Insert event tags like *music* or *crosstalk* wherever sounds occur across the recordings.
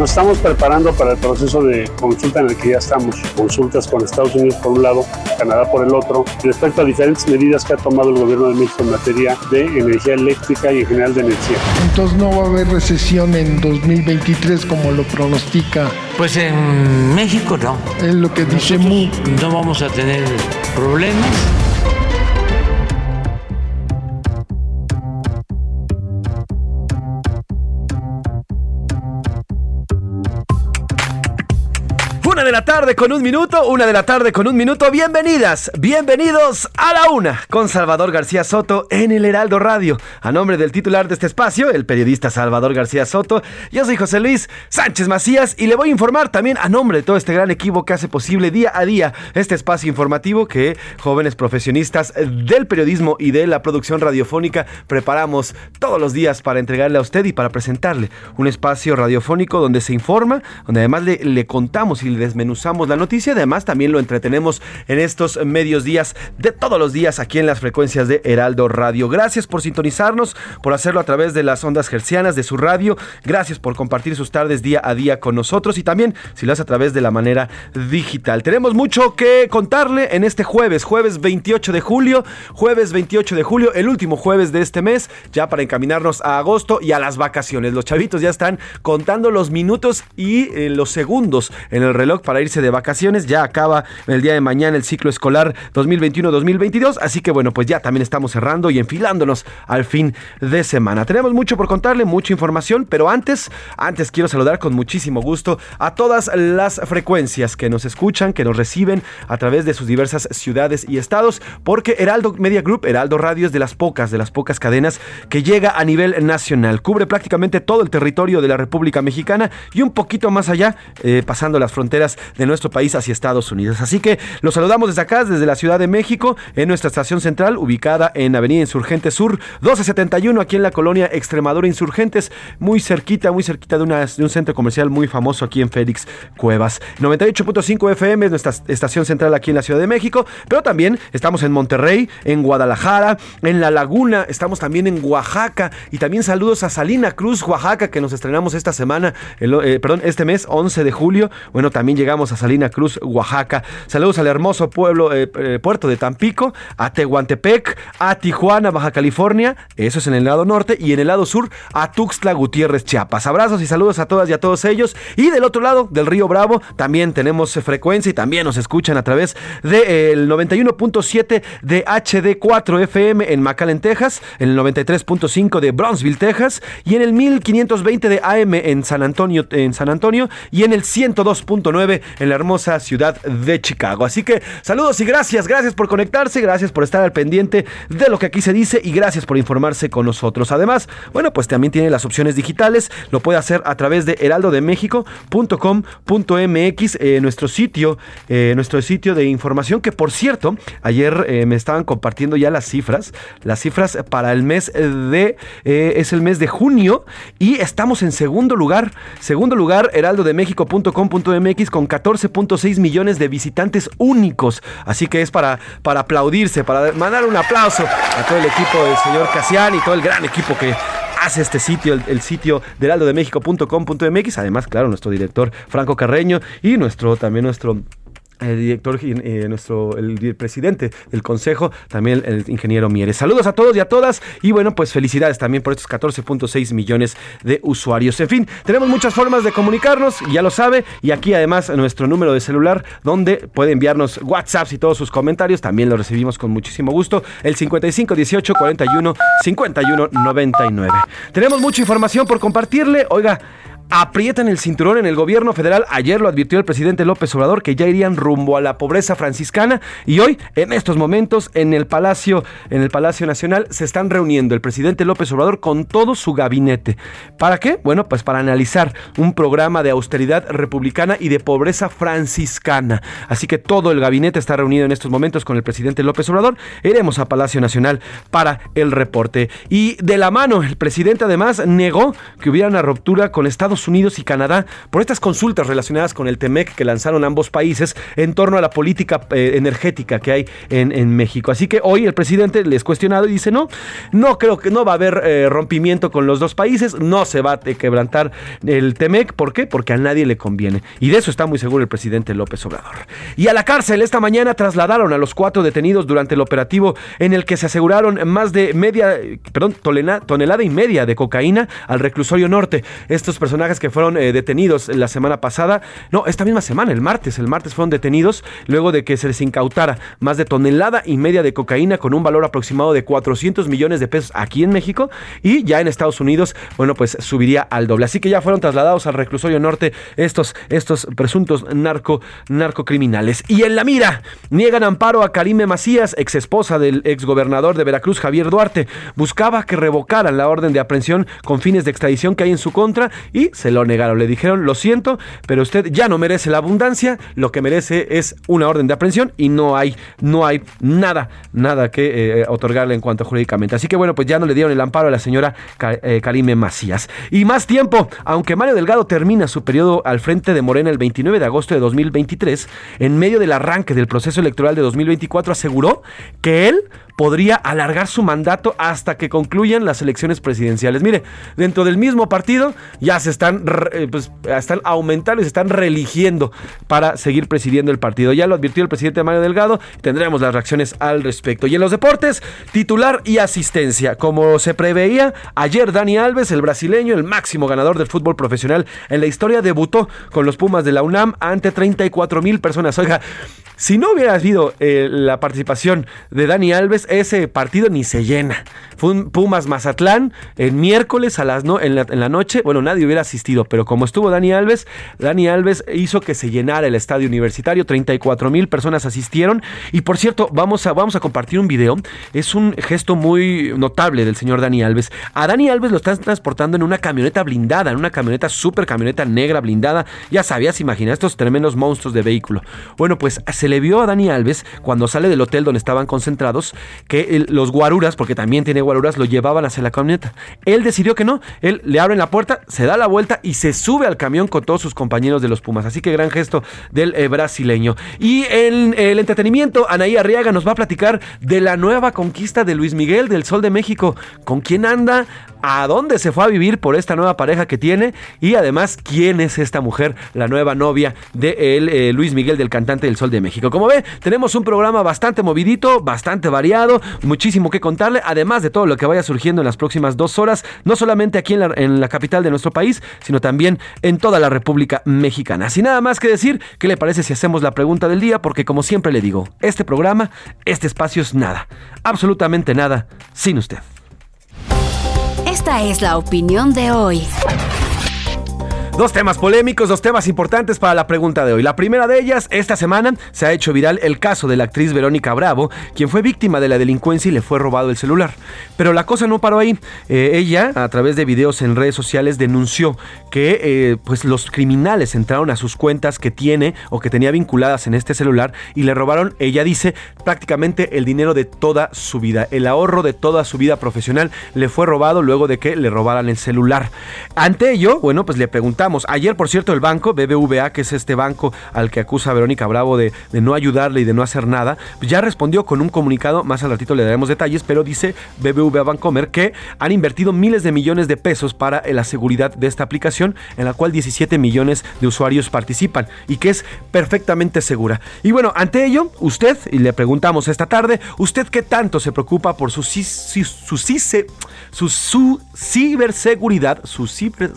Nos estamos preparando para el proceso de consulta en el que ya estamos. Consultas con Estados Unidos por un lado, Canadá por el otro, respecto a diferentes medidas que ha tomado el gobierno de México en materia de energía eléctrica y en general de energía. Entonces no va a haber recesión en 2023 como lo pronostica. Pues en México no. Es lo que dice Mu. No vamos a tener problemas. De la tarde con un minuto, una de la tarde con un minuto. Bienvenidas, bienvenidos a la una con Salvador García Soto en el Heraldo Radio. A nombre del titular de este espacio, el periodista Salvador García Soto, yo soy José Luis Sánchez Macías y le voy a informar también a nombre de todo este gran equipo que hace posible día a día este espacio informativo que jóvenes profesionistas del periodismo y de la producción radiofónica preparamos todos los días para entregarle a usted y para presentarle un espacio radiofónico donde se informa, donde además le, le contamos y le desmenuzamos la noticia. Además, también lo entretenemos en estos medios días de todos los días aquí en las frecuencias de Heraldo Radio. Gracias por sintonizarnos, por hacerlo a través de las ondas gercianas de su radio. Gracias por compartir sus tardes día a día con nosotros y también si lo hace a través de la manera digital. Tenemos mucho que contarle en este jueves, jueves 28 de julio, jueves 28 de julio, el último jueves de este mes, ya para encaminarnos a agosto y a las vacaciones. Los chavitos ya están contando los minutos y eh, los segundos en el reloj para irse de vacaciones. Ya acaba el día de mañana el ciclo escolar 2021-2022. Así que bueno, pues ya también estamos cerrando y enfilándonos al fin de semana. Tenemos mucho por contarle, mucha información, pero antes, antes quiero saludar con muchísimo gusto a todas las frecuencias que nos escuchan, que nos reciben a través de sus diversas ciudades y estados, porque Heraldo Media Group, Heraldo Radio es de las pocas, de las pocas cadenas que llega a nivel nacional. Cubre prácticamente todo el territorio de la República Mexicana y un poquito más allá, eh, pasando las fronteras de nuestro país hacia Estados Unidos. Así que los saludamos desde acá, desde la Ciudad de México, en nuestra estación central, ubicada en Avenida Insurgentes Sur, 1271, aquí en la colonia Extremadura Insurgentes, muy cerquita, muy cerquita de, un centro comercial muy famoso aquí en Félix Cuevas. 98.5 FM es nuestra estación central aquí en la Ciudad de México, pero también estamos en Monterrey, en Guadalajara, en La Laguna, estamos también en Oaxaca y también saludos a Salina Cruz, Oaxaca, que nos estrenamos esta semana, eh, perdón, este mes, 11 de julio. Bueno, también llegamos a Salina Cruz, Oaxaca. Saludos al hermoso pueblo, eh, eh, puerto de Tampico, a Tehuantepec, a Tijuana, Baja California, eso es en el lado norte, y en el lado sur, a Tuxtla Gutiérrez, Chiapas. Abrazos y saludos a todas y a todos ellos. Y del otro lado, del río Bravo, también tenemos frecuencia y también nos escuchan a través del 91.7 de HD4 FM en McAllen, Texas, en el 93.5 de Brownsville, Texas, y en el 1520 de AM en San Antonio, en San Antonio, y en el 102.9 en la hermosa ciudad de Chicago. Así que saludos y gracias, gracias por conectarse, gracias por estar al pendiente de lo que aquí se dice y gracias por informarse con nosotros. Además, bueno, pues también tiene las opciones digitales, lo puede hacer a través de heraldodemexico.com.mx, eh, nuestro sitio, eh, nuestro sitio de información que por cierto, ayer eh, me estaban compartiendo ya las cifras, las cifras para el mes de, eh, es el mes de junio y estamos en segundo lugar, segundo lugar, heraldodemexico.com.mx con 14.6 millones de visitantes únicos. Así que es para, para aplaudirse, para mandar un aplauso a todo el equipo del señor Casian y todo el gran equipo que hace este sitio, el, el sitio de heraldodemexico.com.mx. Además, claro, nuestro director Franco Carreño y nuestro también nuestro el director, eh, nuestro, el presidente del consejo, también el ingeniero Mieres. Saludos a todos y a todas y bueno, pues felicidades también por estos 14.6 millones de usuarios. En fin, tenemos muchas formas de comunicarnos, ya lo sabe, y aquí además nuestro número de celular donde puede enviarnos WhatsApps y todos sus comentarios, también lo recibimos con muchísimo gusto, el 55 18 41 51 99. Tenemos mucha información por compartirle, oiga, aprietan el cinturón en el gobierno federal. Ayer lo advirtió el presidente López Obrador que ya irían rumbo a la pobreza franciscana y hoy, en estos momentos, en el Palacio, en el Palacio Nacional, se están reuniendo el presidente López Obrador con todo su gabinete. ¿Para qué? Bueno, pues para analizar un programa de austeridad republicana y de pobreza franciscana. Así que todo el gabinete está reunido en estos momentos con el presidente López Obrador. Iremos a Palacio Nacional para el reporte. Y de la mano, el presidente además negó que hubiera una ruptura con Estados Unidos y Canadá por estas consultas relacionadas con el TEMEC que lanzaron ambos países en torno a la política eh, energética que hay en, México. Así que hoy el presidente les cuestionado y dice, no, no creo que no va a haber eh, rompimiento con los dos países, no se va a quebrantar el TEMEC. ¿Por qué? Porque a nadie le conviene. Y de eso está muy seguro el presidente López Obrador. Y a la cárcel esta mañana trasladaron a los cuatro detenidos durante el operativo en el que se aseguraron más de media, perdón, tonelada y media de cocaína al reclusorio norte. Estos personajes que fueron eh, detenidos la semana pasada, no, esta misma semana, el martes, el martes fueron detenidos luego de que se les incautara más de tonelada y media de cocaína con un valor aproximado de 400 millones de pesos aquí en México y ya en Estados Unidos, bueno, pues subiría al doble. Así que ya fueron trasladados al reclusorio norte estos, estos presuntos narco, narcocriminales. Y en la mira, niegan amparo a Karime Macías, ex esposa del ex gobernador de Veracruz, Javier Duarte. Buscaba que revocaran la orden de aprehensión con fines de extradición que hay en su contra y se lo negaron. Le dijeron, lo siento, pero usted ya no merece la abundancia, lo que merece es una orden de aprehensión y no hay, no hay nada, nada que eh, otorgarle en cuanto jurídicamente. Así que bueno, pues ya no le dieron el amparo a la señora eh, Karime Macías. Y más tiempo, aunque Mario Delgado termina su periodo al frente de Morena el 29 de agosto de 2023, en medio del arranque del proceso electoral de 2024 aseguró que él podría alargar su mandato hasta que concluyan las elecciones presidenciales. Mire, dentro del mismo partido ya se están, eh, pues, están aumentando y se están religiendo para seguir presidiendo el partido. Ya lo advirtió el presidente Mario Delgado tendremos las reacciones al respecto. Y en los deportes, titular y asistencia. Como se preveía, ayer Dani Alves, el brasileño, el máximo ganador del fútbol profesional en la historia, debutó con los Pumas de la UNAM ante 34 mil personas. Oiga, si no hubiera habido eh, la participación de Dani Alves, ese partido ni se llena. Fue un Pumas Mazatlán en miércoles a las no, en, la, noche. Bueno, nadie hubiera asistido, pero como estuvo Dani Alves, Dani Alves hizo que se llenara el estadio universitario. 34 mil personas asistieron. Y por cierto, vamos a, vamos a compartir un video. Es un gesto muy notable del señor Dani Alves. A Dani Alves lo están transportando en una camioneta blindada, en una camioneta super camioneta negra blindada. Ya sabías, imagina estos tremendos monstruos de vehículo. Bueno, pues se le vio a Dani Alves cuando sale del hotel donde estaban concentrados que los guaruras, porque también tiene guaruras, lo llevaban hacia la camioneta. Él decidió que no, él le abre la puerta, se da la vuelta y se sube al camión con todos sus compañeros de los Pumas. Así que gran gesto del eh, brasileño. Y en el entretenimiento, Anaí Arriaga nos va a platicar de la nueva conquista de Luis Miguel del Sol de México. ¿Con quién anda? ¿A dónde se fue a vivir por esta nueva pareja que tiene? Y además, ¿quién es esta mujer, la nueva novia de eh, Luis Miguel del cantante del Sol de México? Como ve, tenemos un programa bastante movidito, bastante variado, muchísimo que contarle, además de todo lo que vaya surgiendo en las próximas dos horas, no solamente aquí en la, en la capital de nuestro país, sino también en toda la República Mexicana. Sin nada más que decir, ¿qué le parece si hacemos la pregunta del día? Porque como siempre le digo, este programa, este espacio es nada, absolutamente nada, sin usted. Esta es la opinión de hoy. Dos temas polémicos, dos temas importantes para la pregunta de hoy. La primera de ellas, esta semana se ha hecho viral el caso de la actriz Verónica Bravo, quien fue víctima de la delincuencia y le fue robado el celular. Pero la cosa no paró ahí. Eh, ella, a través de videos en redes sociales, denunció que eh, pues los criminales entraron a sus cuentas que tiene o que tenía vinculadas en este celular y le robaron, ella dice, prácticamente el dinero de toda su vida. El ahorro de toda su vida profesional le fue robado luego de que le robaran el celular. Ante ello, bueno, pues le preguntamos ayer por cierto el banco, BBVA, que es este banco al que acusa a Verónica Bravo de, no ayudarle y de no hacer nada, ya respondió con un comunicado, más al ratito le daremos detalles, pero dice BBVA Bancomer que han invertido miles de millones de pesos para la seguridad de esta aplicación, en la cual 17 millones de usuarios participan y que es perfectamente segura. Y bueno, ante ello, usted, y le preguntamos esta tarde, ¿usted qué tanto se preocupa por su, su, su, su, su ciberseguridad, su ciber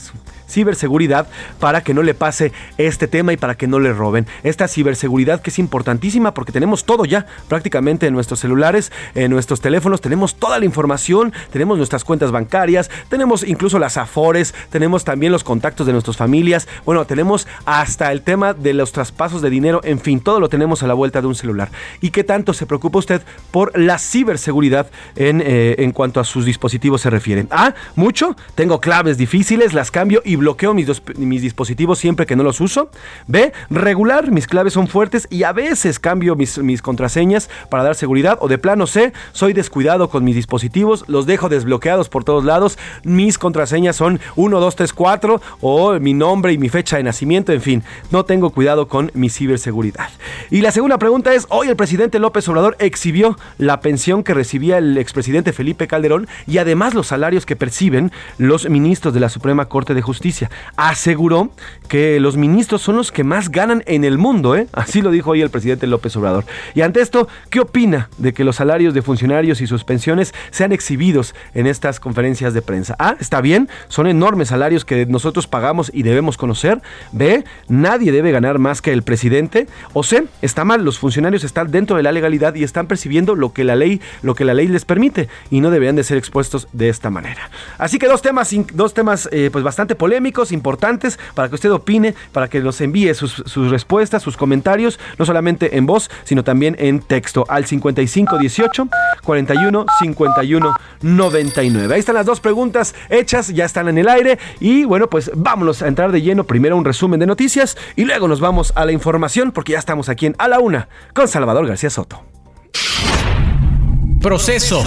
ciberseguridad para que no le pase este tema y para que no le roben. Esta ciberseguridad que es importantísima porque tenemos todo ya prácticamente en nuestros celulares, en nuestros teléfonos, tenemos toda la información, tenemos nuestras cuentas bancarias, tenemos incluso las afores, tenemos también los contactos de nuestras familias, bueno, tenemos hasta el tema de los traspasos de dinero, en fin, todo lo tenemos a la vuelta de un celular. ¿Y qué tanto se preocupa usted por la ciberseguridad en, eh, en cuanto a sus dispositivos se refieren? Ah, mucho, tengo claves difíciles, las cambio y bloqueo mis, mis dispositivos siempre que no los uso. B, regular, mis claves son fuertes y a veces cambio mis, mis contraseñas para dar seguridad. O de plano C, soy descuidado con mis dispositivos, los dejo desbloqueados por todos lados. Mis contraseñas son 1, 2, 3, 4 o mi nombre y mi fecha de nacimiento. En fin, no tengo cuidado con mi ciberseguridad. Y la segunda pregunta es, hoy el presidente López Obrador exhibió la pensión que recibía el expresidente Felipe Calderón y además los salarios que perciben los ministros de la Suprema Corte de Justicia. Aseguró que los ministros son los que más ganan en el mundo, ¿eh? Así lo dijo hoy el presidente López Obrador. Y ante esto, ¿qué opina de que los salarios de funcionarios y sus pensiones sean exhibidos en estas conferencias de prensa? A. Está bien, son enormes salarios que nosotros pagamos y debemos conocer. B. Nadie debe ganar más que el presidente. O C. Está mal, los funcionarios están dentro de la legalidad y están percibiendo lo que la ley, lo que la ley les permite y no deberían de ser expuestos de esta manera. Así que dos temas, dos temas eh, pues bastante polémicos importantes, para que usted opine, para que nos envíe sus, respuestas, sus comentarios, no solamente en voz, sino también en texto al 5518 41 51 99. Ahí están las dos preguntas hechas, ya están en el aire y bueno, pues vámonos a entrar de lleno. Primero un resumen de noticias y luego nos vamos a la información porque ya estamos aquí en A la Una con Salvador García Soto. Proceso.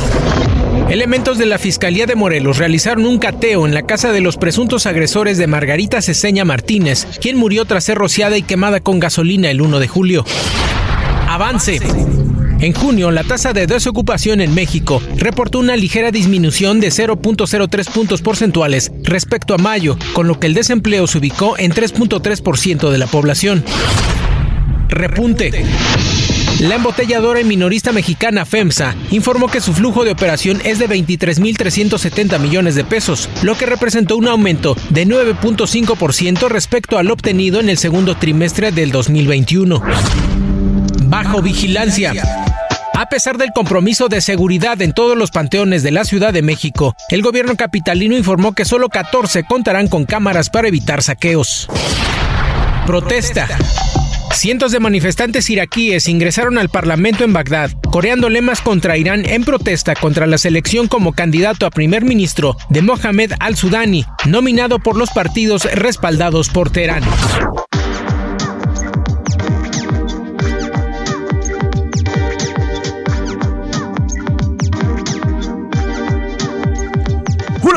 Elementos de la Fiscalía de Morelos realizaron un cateo en la casa de los presuntos agresores de Margarita Ceseña Martínez, quien murió tras ser rociada y quemada con gasolina el 1 de julio. Avance. En junio, la tasa de desocupación en México reportó una ligera disminución de 0.03 puntos porcentuales respecto a mayo, con lo que el desempleo se ubicó en 3.3% de la población. Repunte. La embotelladora y minorista mexicana FEMSA informó que su flujo de operación es de 23.370 millones de pesos, lo que representó un aumento de 9.5% respecto al obtenido en el segundo trimestre del 2021. Bajo vigilancia. A pesar del compromiso de seguridad en todos los panteones de la Ciudad de México, el gobierno capitalino informó que solo 14 contarán con cámaras para evitar saqueos. Protesta. Cientos de manifestantes iraquíes ingresaron al Parlamento en Bagdad, coreando lemas contra Irán en protesta contra la selección como candidato a primer ministro de Mohamed al-Sudani, nominado por los partidos respaldados por Teherán.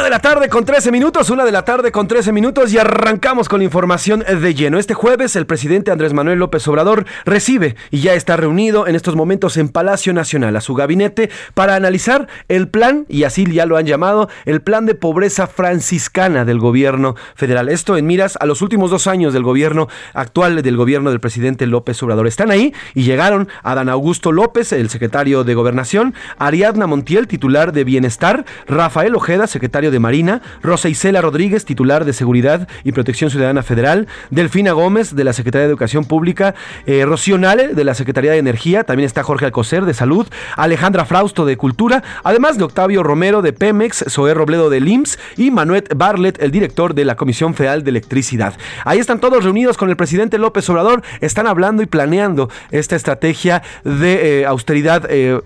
De la tarde con 13 minutos, una de la tarde con 13 minutos y arrancamos con la información de lleno. Este jueves el presidente Andrés Manuel López Obrador recibe y ya está reunido en estos momentos en Palacio Nacional a su gabinete para analizar el plan, y así ya lo han llamado, el plan de pobreza franciscana del gobierno federal. Esto en miras a los últimos dos años del gobierno actual del gobierno del presidente López Obrador. Están ahí y llegaron a Dan Augusto López, el secretario de Gobernación, Ariadna Montiel, titular de Bienestar, Rafael Ojeda, secretario de Marina, Rosa Isela Rodríguez, titular de Seguridad y Protección Ciudadana Federal, Delfina Gómez, de la Secretaría de Educación Pública, eh, Rocío Nale, de la Secretaría de Energía, también está Jorge Alcocer, de Salud, Alejandra Frausto, de Cultura, además de Octavio Romero, de Pemex, Zoé Robledo, de LIMS y Manuel Barlet, el director de la Comisión Federal de Electricidad. Ahí están todos reunidos con el presidente López Obrador, están hablando y planeando esta estrategia de eh, austeridad. Eh,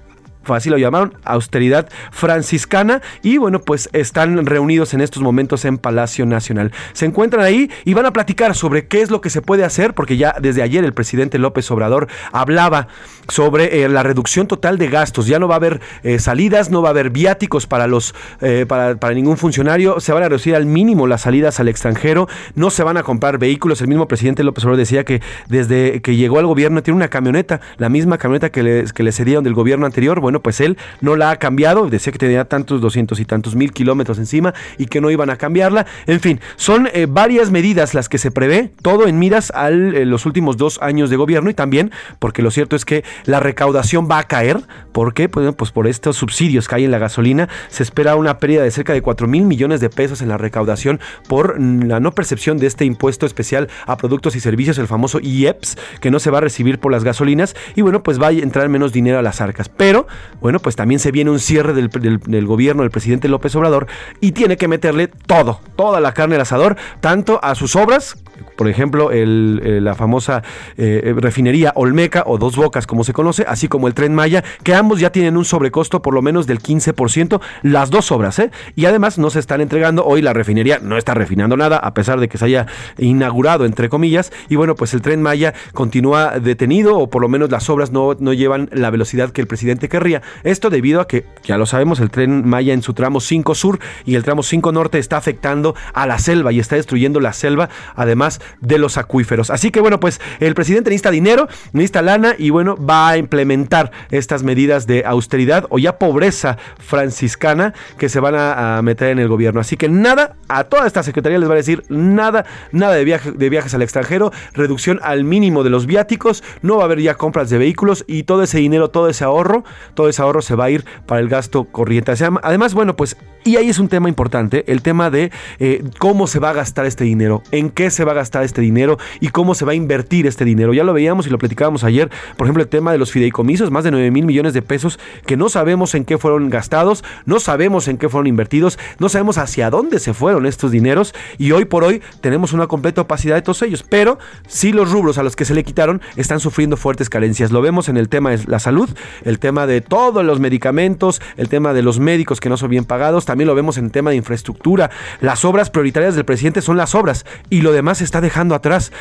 así lo llamaron, austeridad franciscana, y bueno, pues están reunidos en estos momentos en Palacio Nacional. Se encuentran ahí y van a platicar sobre qué es lo que se puede hacer, porque ya desde ayer el presidente López Obrador hablaba sobre eh, la reducción total de gastos. Ya no va a haber eh, salidas, no va a haber viáticos para los eh, para, para, ningún funcionario, se van a reducir al mínimo las salidas al extranjero, no se van a comprar vehículos. El mismo presidente López Obrador decía que desde que llegó al gobierno tiene una camioneta, la misma camioneta que le, que le cedieron del gobierno anterior. Bueno, pues él no la ha cambiado, decía que tenía tantos doscientos y tantos mil kilómetros encima y que no iban a cambiarla. En fin, son varias medidas las que se prevé, todo en miras a los últimos dos años de gobierno y también porque lo cierto es que la recaudación va a caer. ¿Por qué? Pues, pues por estos subsidios que hay en la gasolina. Se espera una pérdida de cerca de 4 mil millones de pesos en la recaudación por la no percepción de este impuesto especial a productos y servicios, el famoso IEPS, que no se va a recibir por las gasolinas. Y bueno, pues va a entrar menos dinero a las arcas. Pero, bueno, pues también se viene un cierre del, gobierno del presidente López Obrador y tiene que meterle todo, toda la carne al asador, tanto a sus obras por ejemplo, eh, la famosa eh, refinería Olmeca o Dos Bocas, como se conoce, así como el Tren Maya, que ambos ya tienen un sobrecosto por lo menos del 15%, las dos obras, ¿eh? Y además no se están entregando, hoy la refinería no está refinando nada, a pesar de que se haya inaugurado, entre comillas, y bueno, pues el Tren Maya continúa detenido, o por lo menos las obras no, no llevan la velocidad que el presidente querría. Esto debido a que, ya lo sabemos, el Tren Maya en su tramo 5 Sur y el tramo 5 Norte está afectando a la selva y está destruyendo la selva, además de los acuíferos. Así que bueno, pues el presidente necesita dinero, necesita lana y bueno, va a implementar estas medidas de austeridad o ya pobreza franciscana que se van a, meter en el gobierno. Así que nada, a toda esta secretaría les va a decir nada, nada de, viaje, de viajes al extranjero, reducción al mínimo de los viáticos, no va a haber ya compras de vehículos y todo ese dinero, todo ese ahorro, todo ese ahorro se va a ir para el gasto corriente. Además, bueno, pues y ahí es un tema importante, el tema de eh, cómo se va a gastar este dinero, en qué se va a gastar este dinero y cómo se va a invertir este dinero. Ya lo veíamos y lo platicábamos ayer, por ejemplo, el tema de los fideicomisos, más de 9 mil millones de pesos que no sabemos en qué fueron gastados, no sabemos en qué fueron invertidos, no sabemos hacia dónde se fueron estos dineros y hoy por hoy tenemos una completa opacidad de todos ellos, pero sí los rubros a los que se le quitaron están sufriendo fuertes carencias. Lo vemos en el tema de la salud, el tema de todos los medicamentos, el tema de los médicos que no son bien pagados, también lo vemos en el tema de infraestructura. Las obras prioritarias del presidente son las obras y lo demás se está dejando atrás.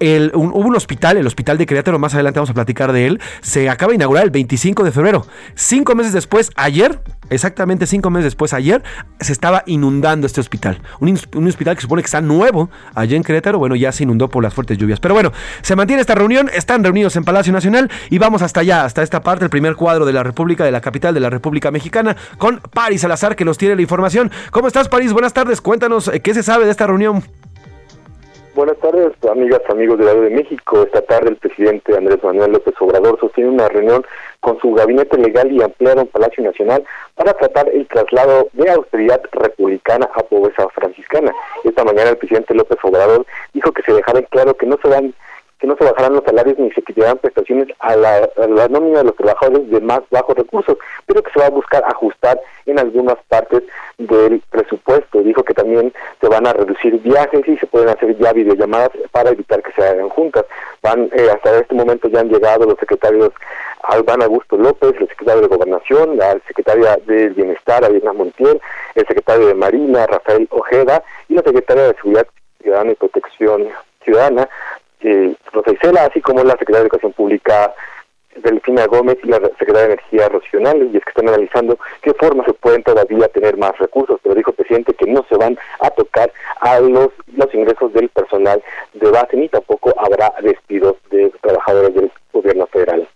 El, hubo un hospital, el hospital de Querétaro, más adelante vamos a platicar de él, se acaba de inaugurar el 25 de febrero. Cinco meses después, ayer, exactamente cinco meses después, ayer, se estaba inundando este hospital. Un, hospital que supone que está nuevo allá en Querétaro, bueno, ya se inundó por las fuertes lluvias. Pero bueno, se mantiene esta reunión, están reunidos en Palacio Nacional y vamos hasta allá, hasta esta parte, el primer cuadro de la República, de la capital de la República Mexicana, con Paris Salazar, que nos tiene la información. ¿Cómo estás, París? Buenas tardes, cuéntanos eh, qué se sabe de esta reunión. Buenas tardes, amigas, amigos de la de México. Esta tarde el presidente Andrés Manuel López Obrador sostiene una reunión con su gabinete legal y ampliado en Palacio Nacional para tratar el traslado de austeridad republicana a pobreza franciscana. Esta mañana el presidente López Obrador dijo que se dejara claro que no se van que no se bajarán los salarios ni se quitarán prestaciones a la, nómina de los trabajadores de más bajos recursos, pero que se va a buscar ajustar en algunas partes del presupuesto. Dijo que también se van a reducir viajes y se pueden hacer ya videollamadas para evitar que se hagan juntas. Van eh, hasta este momento ya han llegado los secretarios Albán Augusto López, el secretario de Gobernación, la secretaria del Bienestar, Adriana Montiel, el secretario de Marina, Rafael Ojeda, y la secretaria de Seguridad Ciudadana y Protección Ciudadana, eh, Rosa Isela, así como la secretaria de Educación Pública Delfina Gómez y la secretaria de Energía Racional, y es que están analizando qué formas se pueden todavía tener más recursos, pero dijo el presidente que no se van a tocar a los, los ingresos del personal de base ni tampoco habrá despidos de trabajadores del gobierno federal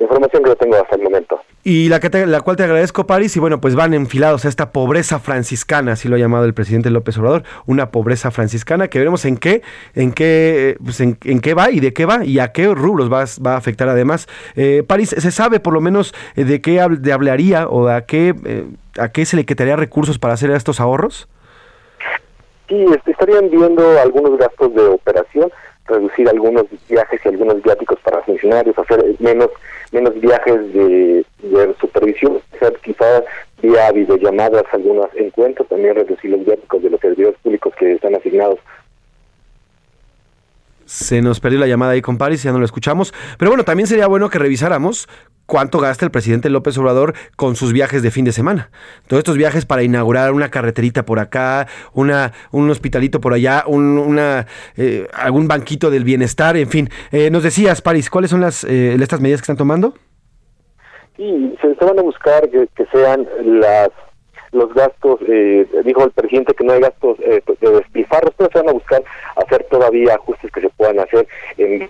información que yo tengo hasta el momento. Y la, que la cual te agradezco, París, y bueno, pues van enfilados a esta pobreza franciscana, así lo ha llamado el presidente López Obrador, una pobreza franciscana que veremos en qué, en qué, pues en, qué va y de qué va y a qué rubros va, va a afectar además. Eh, París, ¿se sabe por lo menos eh, de qué de hablaría o a qué, eh, a qué se le quitaría recursos para hacer estos ahorros? Sí, estarían viendo algunos gastos de operación, reducir algunos viajes y algunos viáticos para funcionarios, hacer menos menos viajes de, supervisión, quizás vía videollamadas, algunos encuentros, también reducir los viáticos de los servidores públicos que están asignados Se nos perdió la llamada ahí con París, ya no lo escuchamos. Pero bueno, también sería bueno que revisáramos cuánto gasta el presidente López Obrador con sus viajes de fin de semana. Todos estos viajes para inaugurar una carreterita por acá, una, un hospitalito por allá, un, una, eh, algún banquito del bienestar, en fin. Eh, nos decías, París, ¿cuáles son las eh, estas medidas que están tomando? Sí, se, van a buscar que, que sean las los gastos, eh, dijo el presidente que no hay gastos eh, de despilfarros, pero se van a buscar hacer todavía ajustes que se puedan hacer en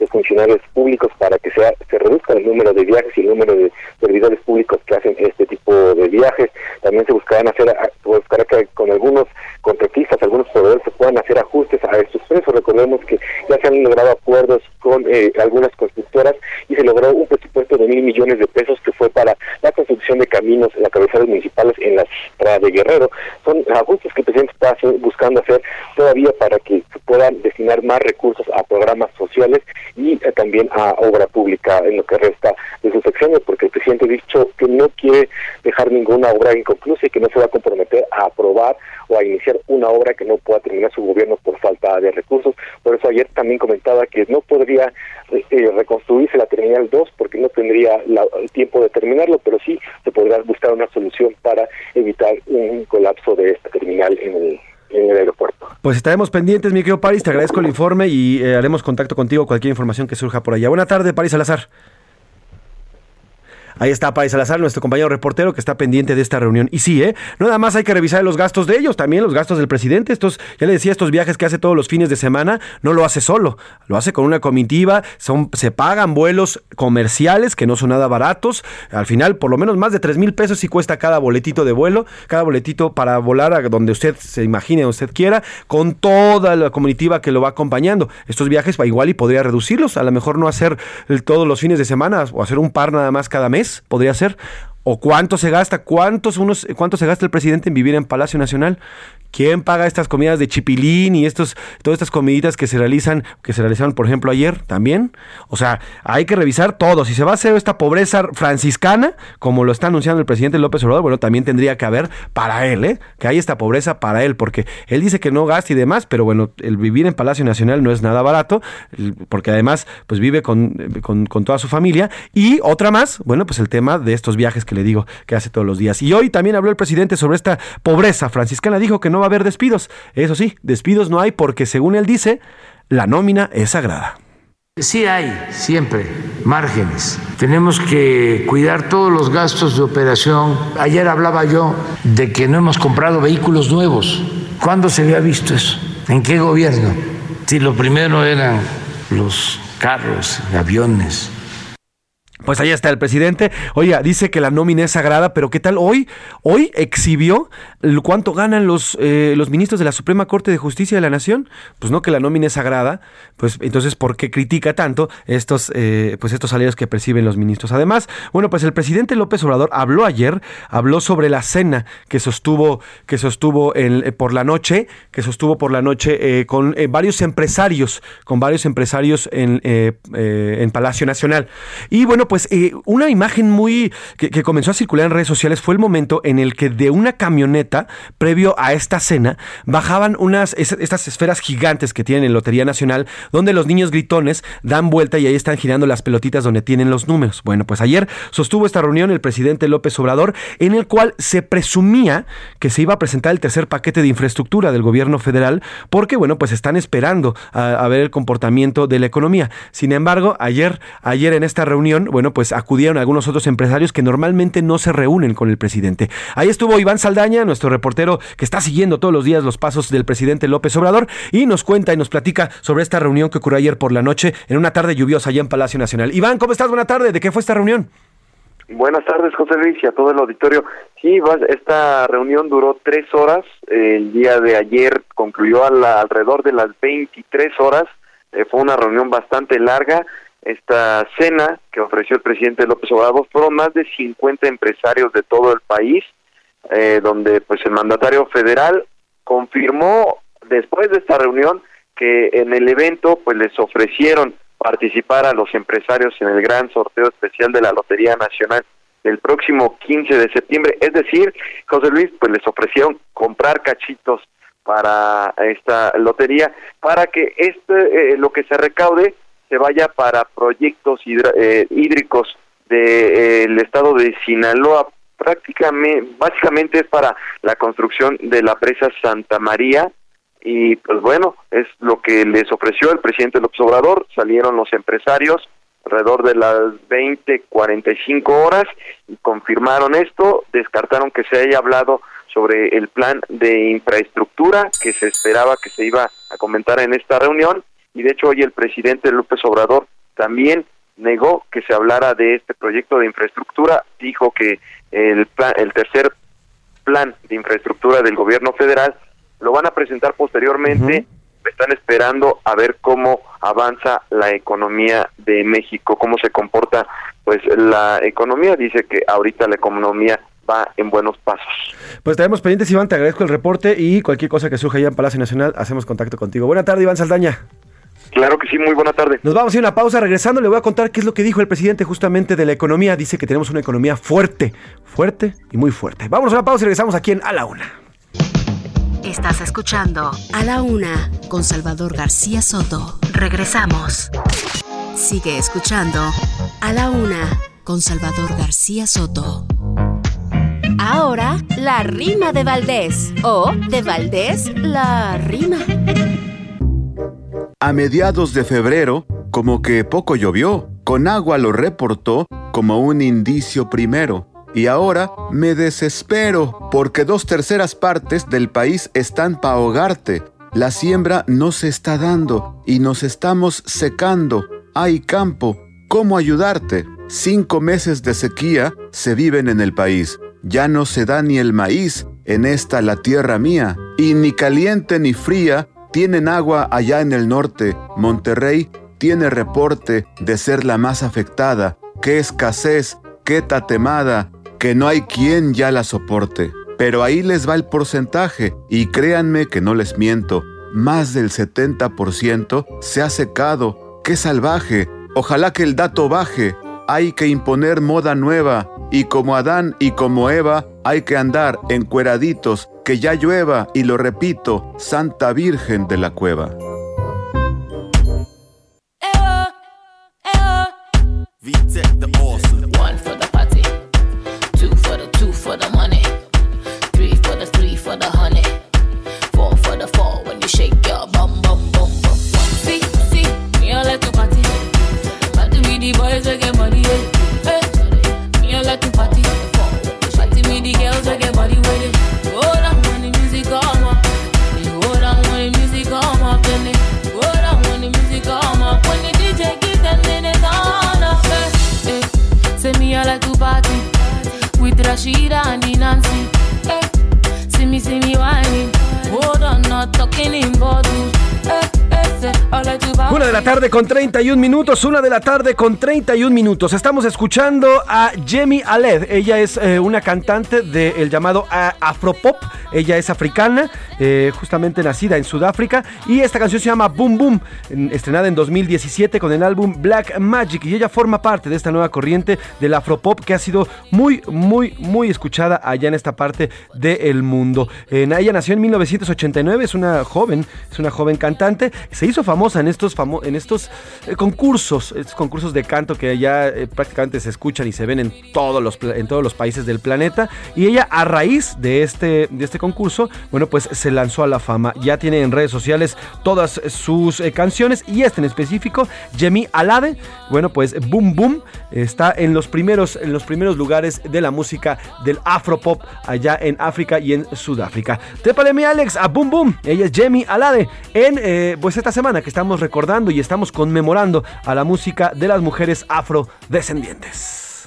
de funcionarios públicos para que sea, se reduzca el número de viajes y el número de servidores públicos que hacen este tipo de viajes. También se buscarán hacer, buscará que con algunos contratistas, algunos proveedores se puedan hacer ajustes a estos precios. Recordemos que ya se han logrado acuerdos con eh, algunas constructoras y se logró un presupuesto de mil millones de pesos que fue para la construcción de caminos en las cabeceras municipales en la ciudad de Guerrero. Son ajustes que el presidente está buscando hacer todavía para que se puedan destinar más recursos a programas sociales y eh, también a obra pública en lo que resta de su sexenio, porque el presidente ha dicho que no quiere dejar ninguna obra inconclusa y que no se va a comprometer a aprobar o a iniciar una obra que no pueda terminar su gobierno por falta de recursos. Por eso ayer también comentaba que no podría eh, reconstruirse la Terminal 2 porque no tendría el tiempo de terminarlo, pero sí se podrá buscar una solución para evitar un colapso de esta terminal en el en el aeropuerto. Pues estaremos pendientes, mi querido París, te agradezco el informe y eh, haremos contacto contigo cualquier información que surja por allá. Buena tarde, París Salazar. Ahí está País Salazar, nuestro compañero reportero que está pendiente de esta reunión. Y sí, ¿eh? Nada más hay que revisar los gastos de ellos, también los gastos del presidente. Estos, ya le decía, estos viajes que hace todos los fines de semana, no lo hace solo, lo hace con una comitiva, son, se pagan vuelos comerciales que no son nada baratos. Al final, por lo menos más de 3 mil pesos si cuesta cada boletito de vuelo, cada boletito para volar a donde usted se imagine, donde usted quiera, con toda la comitiva que lo va acompañando. Estos viajes, igual y podría reducirlos, a lo mejor no hacer todos los fines de semana o hacer un par nada más cada mes podría ser. ¿O cuánto se gasta? ¿Cuántos unos, ¿Cuánto se gasta el presidente en vivir en Palacio Nacional? ¿Quién paga estas comidas de chipilín y estos, todas estas comiditas que se realizan, que se realizaron, por ejemplo, ayer también? O sea, hay que revisar todo. Si se va a hacer esta pobreza franciscana, como lo está anunciando el presidente López Obrador, bueno, también tendría que haber para él, ¿eh? Que hay esta pobreza para él, porque él dice que no gasta y demás, pero bueno, el vivir en Palacio Nacional no es nada barato, porque además, pues vive con, con, con toda su familia. Y otra más, bueno, pues el tema de estos viajes que le digo que hace todos los días. Y hoy también habló el presidente sobre esta pobreza franciscana. Dijo que no va a haber despidos. Eso sí, despidos no hay porque según él dice, la nómina es sagrada. Sí hay siempre márgenes. Tenemos que cuidar todos los gastos de operación. Ayer hablaba yo de que no hemos comprado vehículos nuevos. ¿Cuándo se había visto eso? ¿En qué gobierno? Si lo primero eran los carros, aviones, pues ahí está el presidente. Oiga, dice que la nómina es sagrada, pero ¿qué tal hoy? Hoy exhibió cuánto ganan los, eh, los ministros de la Suprema Corte de Justicia de la Nación. Pues no que la nómina es sagrada, pues entonces ¿por qué critica tanto estos, eh, pues estos salarios que perciben los ministros? Además, bueno, pues el presidente López Obrador habló ayer, habló sobre la cena que sostuvo, que sostuvo eh, por la noche, que sostuvo por la noche con varios empresarios, con varios empresarios en, en Palacio Nacional. Y bueno, pues eh, una imagen muy que, comenzó a circular en redes sociales fue el momento en el que de una camioneta, previo a esta cena, bajaban unas estas esferas gigantes que tienen en Lotería Nacional, donde los niños gritones dan vuelta y ahí están girando las pelotitas donde tienen los números. Bueno, pues ayer sostuvo esta reunión el presidente López Obrador, en el cual se presumía que se iba a presentar el tercer paquete de infraestructura del gobierno federal, porque bueno, pues están esperando a, ver el comportamiento de la economía. Sin embargo, ayer, ayer en esta reunión, pues acudieron algunos otros empresarios que normalmente no se reúnen con el presidente. Ahí estuvo Iván Saldaña, nuestro reportero que está siguiendo todos los días los pasos del presidente López Obrador y nos cuenta y nos platica sobre esta reunión que ocurrió ayer por la noche en una tarde lluviosa allá en Palacio Nacional. Iván, ¿cómo estás? Buena tarde. ¿De qué fue esta reunión? Buenas tardes, José Luis, y a todo el auditorio. Sí, esta reunión duró tres horas. El día de ayer concluyó alrededor de las 23 horas. Eh, fue una reunión bastante larga esta cena que ofreció el presidente López Obrador fueron más de 50 empresarios de todo el país, eh, donde pues el mandatario federal confirmó después de esta reunión que en el evento pues les ofrecieron participar a los empresarios en el gran sorteo especial de la Lotería Nacional del próximo 15 de septiembre, es decir, José Luis, pues les ofrecieron comprar cachitos para esta lotería para que este lo que se recaude se vaya para proyectos hídricos del estado de Sinaloa. Prácticamente básicamente es para la construcción de la presa Santa María y pues bueno, es lo que les ofreció el presidente López Obrador, salieron los empresarios alrededor de las 20, 45 horas y confirmaron esto, descartaron que se haya hablado sobre el plan de infraestructura que se esperaba que se iba a comentar en esta reunión y de hecho hoy el presidente López Obrador también negó que se hablara de este proyecto de infraestructura, dijo que el plan, el tercer plan de infraestructura del gobierno federal lo van a presentar posteriormente. Están esperando a ver cómo avanza la economía de México, cómo se comporta pues la economía. Dice que ahorita la economía va en buenos pasos. Pues estaremos pendientes, Iván, te agradezco el reporte y cualquier cosa que surja allá en Palacio Nacional, hacemos contacto contigo. Buena tarde, Iván Saldaña. Claro que sí, muy buena tarde. Nos vamos a ir a una pausa. Regresando, le voy a contar qué es lo que dijo el presidente justamente de la economía. Dice que tenemos una economía fuerte, fuerte y muy fuerte. Vamos a una pausa y regresamos aquí en A la Una. Estás escuchando A la Una con Salvador García Soto. Regresamos. Sigue escuchando A la Una con Salvador García Soto. Ahora, la rima de Valdés. O de Valdés, la rima. A mediados de febrero, como que poco llovió, con agua lo reportó como un indicio primero. Y ahora me desespero porque dos terceras partes del país están para ahogarte. La siembra no se está dando y nos estamos secando. Hay campo. ¿Cómo ayudarte? Cinco meses de sequía se viven en el país. Ya no se da ni el maíz en esta la tierra mía. Y ni caliente ni fría tienen agua allá en el norte. Monterrey tiene reporte de ser la más afectada. Qué escasez, qué tatemada, que no hay quien ya la soporte. Pero ahí les va el porcentaje y créanme que no les miento. Más del 70% se ha secado. ¡Qué salvaje! Ojalá que el dato baje. Hay que imponer moda nueva y como Adán y como Eva hay que andar encueraditos que ya llueva y lo repito, Santa Virgen de la Cueva. La tarde con 31 minutos, una de la tarde con 31 minutos. Estamos escuchando a Jemmy Aled. Ella es eh, una cantante del llamado eh, Afropop. Ella es africana, eh, justamente nacida en Sudáfrica. Y esta canción se llama Boom Boom, estrenada en 2017 con el álbum Black Magic. Y ella forma parte de esta nueva corriente del Afropop que ha sido muy, muy, muy escuchada allá en esta parte del mundo. ella nació en 1989, es una joven, es una joven cantante. Se hizo famosa en estos en estos eh, concursos, estos concursos de canto que ya eh, prácticamente se escuchan y se ven en todos los en todos los países del planeta y ella a raíz de este de este concurso, bueno, pues se lanzó a la fama. Ya tiene en redes sociales todas sus eh, canciones y este en específico, Jemmy Alade, bueno, pues Boom Boom está en los primeros en los primeros lugares de la música del afropop allá en África y en Sudáfrica. Trépale mi Alex a Boom Boom. Ella es Jemmy Alade en pues esta semana que estamos recordando y estamos conmemorando a la música de las mujeres afrodescendientes.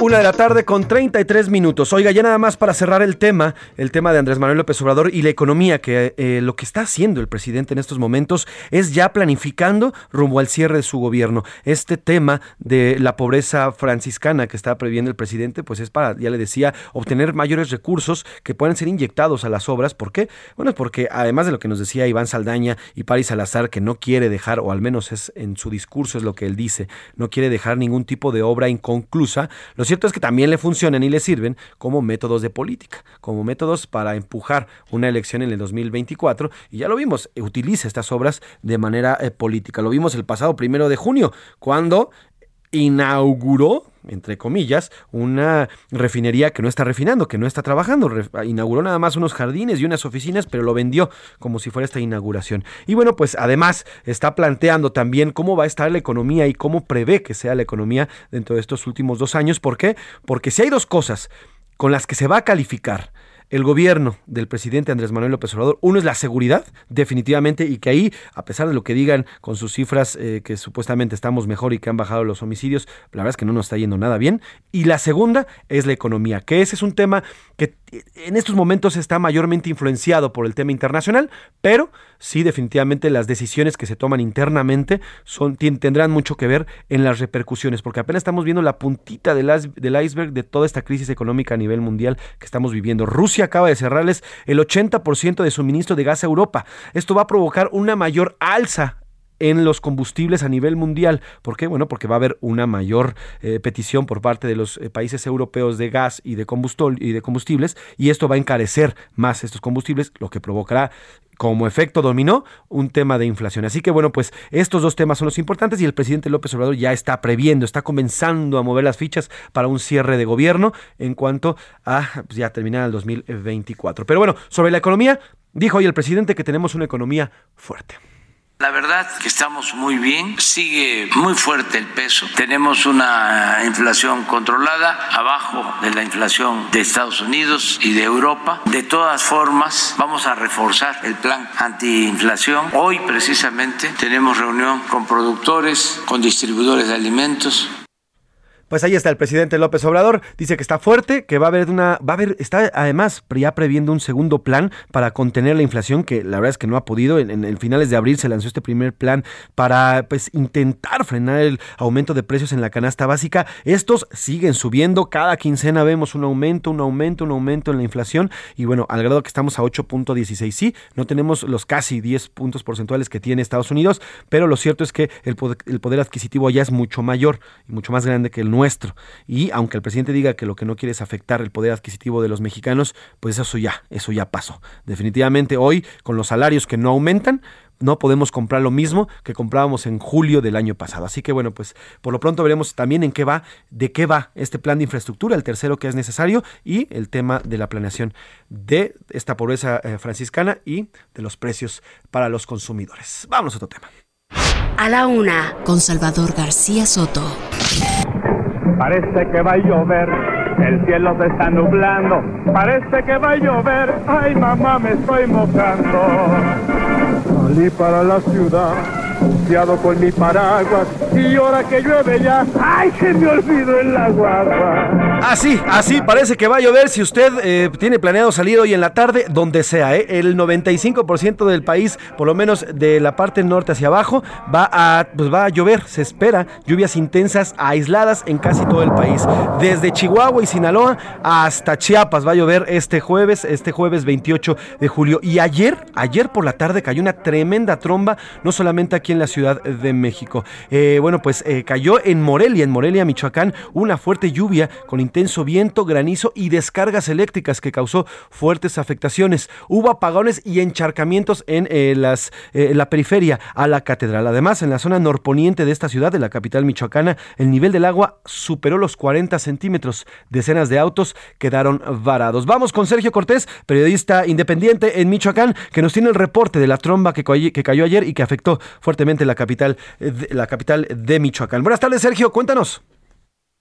Una de la tarde con 33 minutos. Oiga, ya nada más para cerrar el tema, el tema de Andrés Manuel López Obrador y la economía, que eh, lo que está haciendo el presidente en estos momentos es ya planificando rumbo al cierre de su gobierno. Este tema de la pobreza franciscana que está previendo el presidente, pues es para, ya le decía, obtener mayores recursos que puedan ser inyectados a las obras. ¿Por qué? Bueno, porque además de lo que nos decía Iván Saldaña y Paris Salazar, que no quiere dejar, o al menos es en su discurso es lo que él dice, no quiere dejar ningún tipo de obra inconclusa, los cierto es que también le funcionan y le sirven como métodos de política, como métodos para empujar una elección en el 2024. Y ya lo vimos, utiliza estas obras de manera eh, política. Lo vimos el pasado primero de junio, cuando inauguró entre comillas, una refinería que no está refinando, que no está trabajando. inauguró nada más unos jardines y unas oficinas, pero lo vendió como si fuera esta inauguración. Y bueno, pues además está planteando también cómo va a estar la economía y cómo prevé que sea la economía dentro de estos últimos dos años. ¿Por qué? Porque si hay dos cosas con las que se va a calificar el gobierno del presidente Andrés Manuel López Obrador. Uno es la seguridad, definitivamente, y que ahí, a pesar de lo que digan con sus cifras eh, que supuestamente estamos mejor y que han bajado los homicidios, la verdad es que no nos está yendo nada bien. Y la segunda es la economía, que ese es un tema que en estos momentos está mayormente influenciado por el tema internacional, pero sí definitivamente las decisiones que se toman internamente tendrán mucho que ver en las repercusiones, porque apenas estamos viendo la puntita del, del iceberg de toda esta crisis económica a nivel mundial que estamos viviendo. Rusia acaba de cerrarles el 80% de suministro de gas a Europa. Esto va a provocar una mayor alza en los combustibles a nivel mundial. ¿Por qué? Bueno, porque va a haber una mayor eh, petición por parte de los eh, países europeos de gas y de, combustibles y esto va a encarecer más estos combustibles, lo que provocará como efecto dominó un tema de inflación. Así que bueno, pues estos dos temas son los importantes y el presidente López Obrador ya está previendo, está comenzando a mover las fichas para un cierre de gobierno en cuanto a pues, ya terminar el 2024. Pero bueno, sobre la economía, dijo hoy el presidente que tenemos una economía fuerte. La verdad que estamos muy bien, sigue muy fuerte el peso, tenemos una inflación controlada, abajo de la inflación de Estados Unidos y de Europa. De todas formas, vamos a reforzar el plan antiinflación. Hoy precisamente tenemos reunión con productores, con distribuidores de alimentos, pues ahí está el presidente López Obrador, dice que está fuerte, que va a haber una, va a haber, está además ya previendo un segundo plan para contener la inflación, que la verdad es que no ha podido. En, finales de abril se lanzó este primer plan para pues intentar frenar el aumento de precios en la canasta básica. Estos siguen subiendo, cada quincena vemos un aumento, un aumento, un aumento en la inflación. Y bueno, al grado que estamos a 8.16, sí, no tenemos los casi 10 puntos porcentuales que tiene Estados Unidos, pero lo cierto es que el poder, el poder adquisitivo ya es mucho mayor y mucho más grande que el nuestro. Y aunque el presidente diga que lo que no quiere es afectar el poder adquisitivo de los mexicanos, pues eso ya, eso ya pasó. Definitivamente hoy, con los salarios que no aumentan, no podemos comprar lo mismo que comprábamos en julio del año pasado. Así que bueno, pues por lo pronto veremos también en qué va, de qué va este plan de infraestructura, el tercero que es necesario, y el tema de la planeación de esta pobreza eh, franciscana y de los precios para los consumidores. Vamos a otro tema. A la una, con Salvador García Soto. Parece que va a llover, el cielo se está nublando. Parece que va a llover, ay mamá me estoy mojando. Salí para la ciudad confiado con mi paraguas y ahora que llueve ya, ¡ay, se me olvidó el agua! Así, así parece que va a llover si usted eh, tiene planeado salir hoy en la tarde, donde sea, ¿eh? el 95% del país, por lo menos de la parte norte hacia abajo, va a, pues va a llover, se espera lluvias intensas aisladas en casi todo el país, desde Chihuahua y Sinaloa hasta Chiapas va a llover este jueves, este jueves 28 de julio y ayer, ayer por la tarde cayó una tremenda tromba, no solamente aquí en la Ciudad de México. Eh, bueno, pues eh, cayó en Morelia, en Morelia, Michoacán, una fuerte lluvia con intenso viento, granizo y descargas eléctricas que causó fuertes afectaciones. Hubo apagones y encharcamientos en eh, las, la periferia a la catedral. Además, en la zona norponiente de esta ciudad, de la capital michoacana, el nivel del agua superó los 40 centímetros. Decenas de autos quedaron varados. Vamos con Sergio Cortés, periodista independiente en Michoacán, que nos tiene el reporte de la tromba que, que cayó ayer y que afectó fuertemente la capital, la capital de Michoacán. Buenas tardes, Sergio, cuéntanos.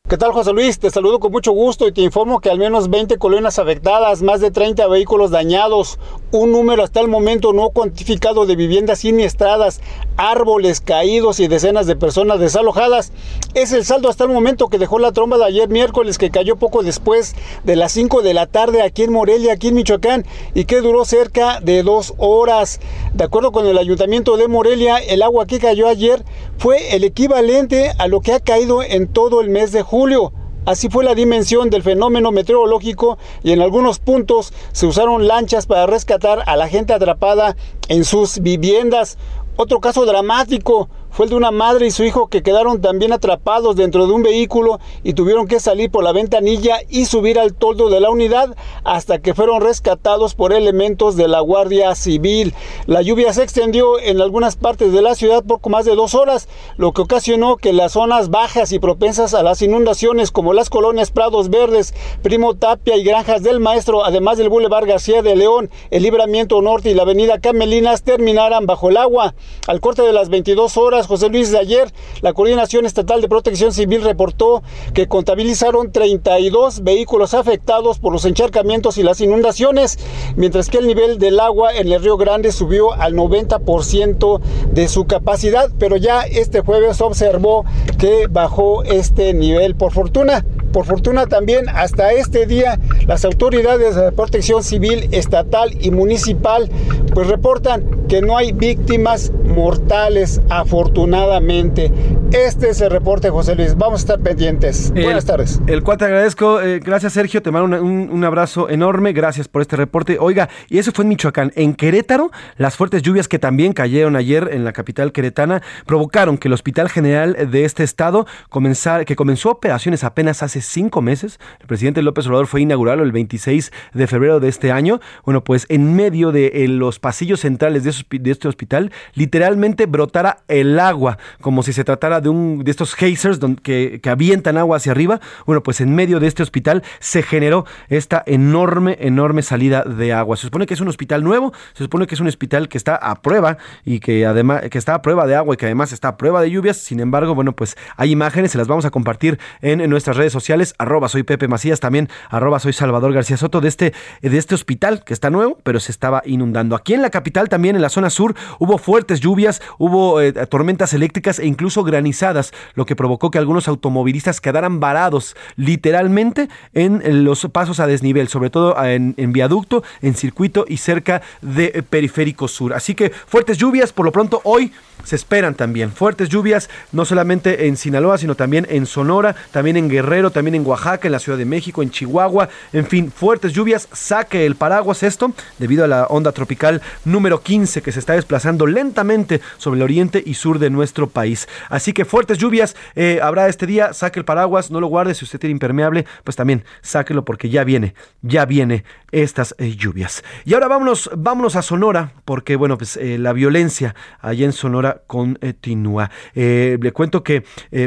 ¿Qué tal, José Luis? Te saludo con mucho gusto y te informo que al menos 20 colonias afectadas, más de 30 vehículos dañados, un número hasta el momento no cuantificado de viviendas siniestradas, árboles caídos y decenas de personas desalojadas. Es el saldo hasta el momento que dejó la tromba de ayer miércoles que cayó poco después de las 5 de la tarde aquí en Morelia, aquí en Michoacán, y que duró cerca de dos horas. De acuerdo con el ayuntamiento de Morelia, el agua que cayó ayer fue el equivalente a lo que ha caído en todo el mes de julio julio. Así fue la dimensión del fenómeno meteorológico y en algunos puntos se usaron lanchas para rescatar a la gente atrapada en sus viviendas. Otro caso dramático fue el de una madre y su hijo que quedaron también atrapados dentro de un vehículo y tuvieron que salir por la ventanilla y subir al toldo de la unidad hasta que fueron rescatados por elementos de la Guardia Civil. La lluvia se extendió en algunas partes de la ciudad por más de dos horas, lo que ocasionó que las zonas bajas y propensas a las inundaciones como las colonias Prados Verdes, Primo Tapia y Granjas del Maestro, además del Boulevard García de León, el Libramiento Norte y la Avenida Camelinas terminaran bajo el agua. Al corte de las 22 horas, José Luis, de ayer, la Coordinación Estatal de Protección Civil reportó que contabilizaron 32 vehículos afectados por los encharcamientos y las inundaciones, mientras que el nivel del agua en el Río Grande subió al 90% de su capacidad, pero ya este jueves observó que bajó este nivel. Por fortuna, por fortuna también hasta este día las autoridades de protección civil estatal y municipal pues reportan que no hay víctimas mortales afortunadamente. Este es el reporte José Luis. Vamos a estar pendientes. Buenas tardes. El cual te agradezco. Eh, gracias Sergio. Te mando un, un, abrazo enorme. Gracias por este reporte. Oiga, y eso fue en Michoacán. En Querétaro, las fuertes lluvias que también cayeron ayer en la capital queretana provocaron que el Hospital General de este estado comenzara, que comenzó operaciones apenas hace cinco meses. El presidente López Obrador fue inaugurado el 26 de febrero de este año. Bueno, pues en medio de los pasillos centrales de, de, este hospital, literalmente brotara el agua, como si se tratara de un de estos geysers que, que avientan agua hacia arriba. Bueno, pues en medio de este hospital se generó esta enorme, enorme salida de agua. Se supone que es un hospital nuevo, se supone que es un hospital que está a prueba y que además que está a prueba de agua y que además está a prueba de lluvias. Sin embargo, bueno, pues hay imágenes, se las vamos a compartir en, en nuestras redes sociales arroba soy Pepe Macías, también arroba soy Salvador García Soto, de este, de este hospital que está nuevo, pero se estaba inundando. Aquí en la capital, también en la zona sur, hubo fuertes lluvias, hubo eh, tormentas eléctricas e incluso granizadas, lo que provocó que algunos automovilistas quedaran varados literalmente en los pasos a desnivel, sobre todo en, en viaducto, en circuito y cerca de Periférico Sur. Así que fuertes lluvias, por lo pronto hoy se esperan también fuertes lluvias, no solamente en Sinaloa, sino también en Sonora, también en Guerrero, también en Oaxaca, en la Ciudad de México, en Chihuahua, en fin, fuertes lluvias. Saque el paraguas esto debido a la onda tropical número 15 que se está desplazando lentamente sobre el oriente y sur de nuestro país. Así que fuertes lluvias eh, habrá este día. Saque el paraguas, no lo guarde si usted tiene impermeable, pues también sáquelo porque ya viene, ya viene estas eh, lluvias. Y ahora vámonos, vámonos a Sonora, porque bueno, pues eh, la violencia allá en Sonora continúa. le cuento que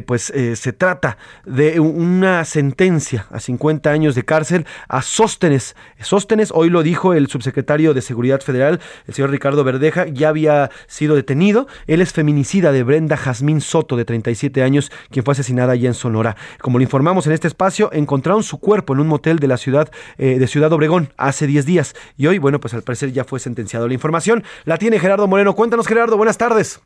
pues se trata de una sentencia a 50 años de cárcel a Sóstenes. Sóstenes, hoy lo dijo el subsecretario de Seguridad Federal, el señor Ricardo Verdeja, ya había sido detenido. Él es feminicida de Brenda Jazmín Soto, de 37 años, quien fue asesinada allá en Sonora. Como lo informamos en este espacio, encontraron su cuerpo en un motel de la ciudad eh, de Ciudad Obregón hace 10 días. Y hoy, bueno, pues al parecer ya fue sentenciado. La información la tiene Gerardo Moreno. Cuéntanos, Gerardo, buenas tardes.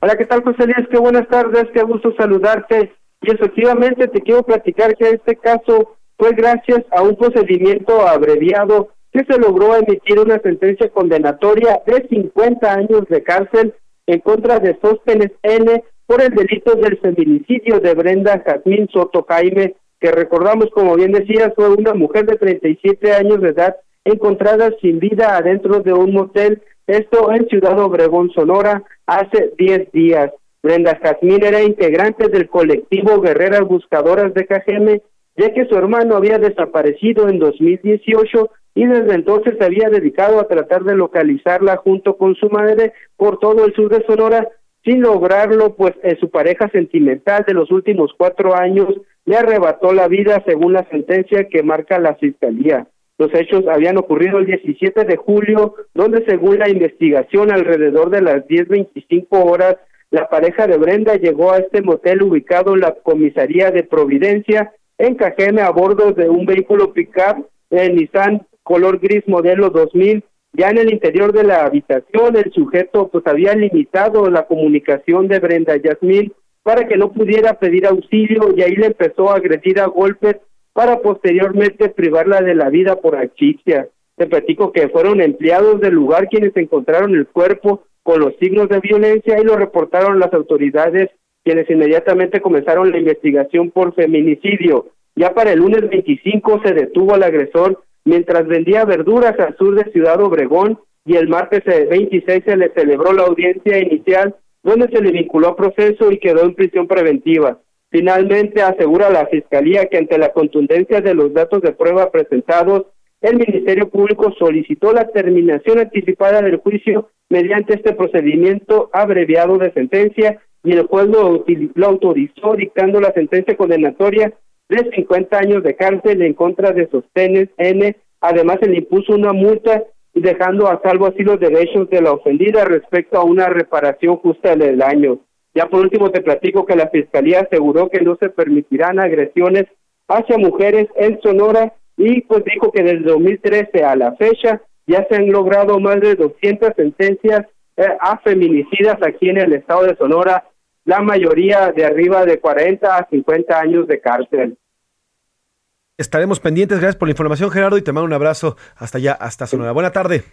Hola, ¿qué tal, José Luis? Qué buenas tardes, qué gusto saludarte. Y efectivamente te quiero platicar que este caso fue gracias a un procedimiento abreviado que se logró emitir una sentencia condenatoria de 50 años de cárcel en contra de Sóstenes N por el delito del feminicidio de Brenda Jazmín Soto Jaime, que recordamos, como bien decías, fue una mujer de 37 años de edad encontrada sin vida adentro de un motel, esto en Ciudad Obregón, Sonora, hace 10 días. Brenda Jazmín era integrante del colectivo Guerreras Buscadoras de KGM, ya que su hermano había desaparecido en 2018 y desde entonces se había dedicado a tratar de localizarla junto con su madre por todo el sur de Sonora. Sin lograrlo, pues eh, su pareja sentimental de los últimos cuatro años le arrebató la vida según la sentencia que marca la fiscalía. Los hechos habían ocurrido el 17 de julio, donde según la investigación alrededor de las 10.25 horas la pareja de Brenda llegó a este motel ubicado en la comisaría de Providencia en Cajeme a bordo de un vehículo pickup de Nissan color gris modelo 2000. Ya en el interior de la habitación el sujeto pues había limitado la comunicación de Brenda Yasmín para que no pudiera pedir auxilio y ahí le empezó a agredir a golpes para posteriormente privarla de la vida por asfixia. Te platico que fueron empleados del lugar quienes encontraron el cuerpo con los signos de violencia y lo reportaron las autoridades quienes inmediatamente comenzaron la investigación por feminicidio. Ya para el lunes 25 se detuvo al agresor mientras vendía verduras al sur de Ciudad Obregón y el martes 26 se le celebró la audiencia inicial donde se le vinculó a proceso y quedó en prisión preventiva. Finalmente asegura la Fiscalía que ante la contundencia de los datos de prueba presentados, el Ministerio Público solicitó la terminación anticipada del juicio mediante este procedimiento abreviado de sentencia y el juez lo, autorizó dictando la sentencia condenatoria de 50 años de cárcel en contra de Sostenes N. Además, se le impuso una multa dejando a salvo así los derechos de la ofendida respecto a una reparación justa del daño. Ya por último te platico que la Fiscalía aseguró que no se permitirán agresiones hacia mujeres en Sonora y pues dijo que desde 2013 a la fecha ya se han logrado más de 200 sentencias eh, a feminicidas aquí en el estado de Sonora, la mayoría de arriba de 40 a 50 años de cárcel. Estaremos pendientes, gracias por la información Gerardo y te mando un abrazo hasta allá, hasta Sonora. Buena tarde.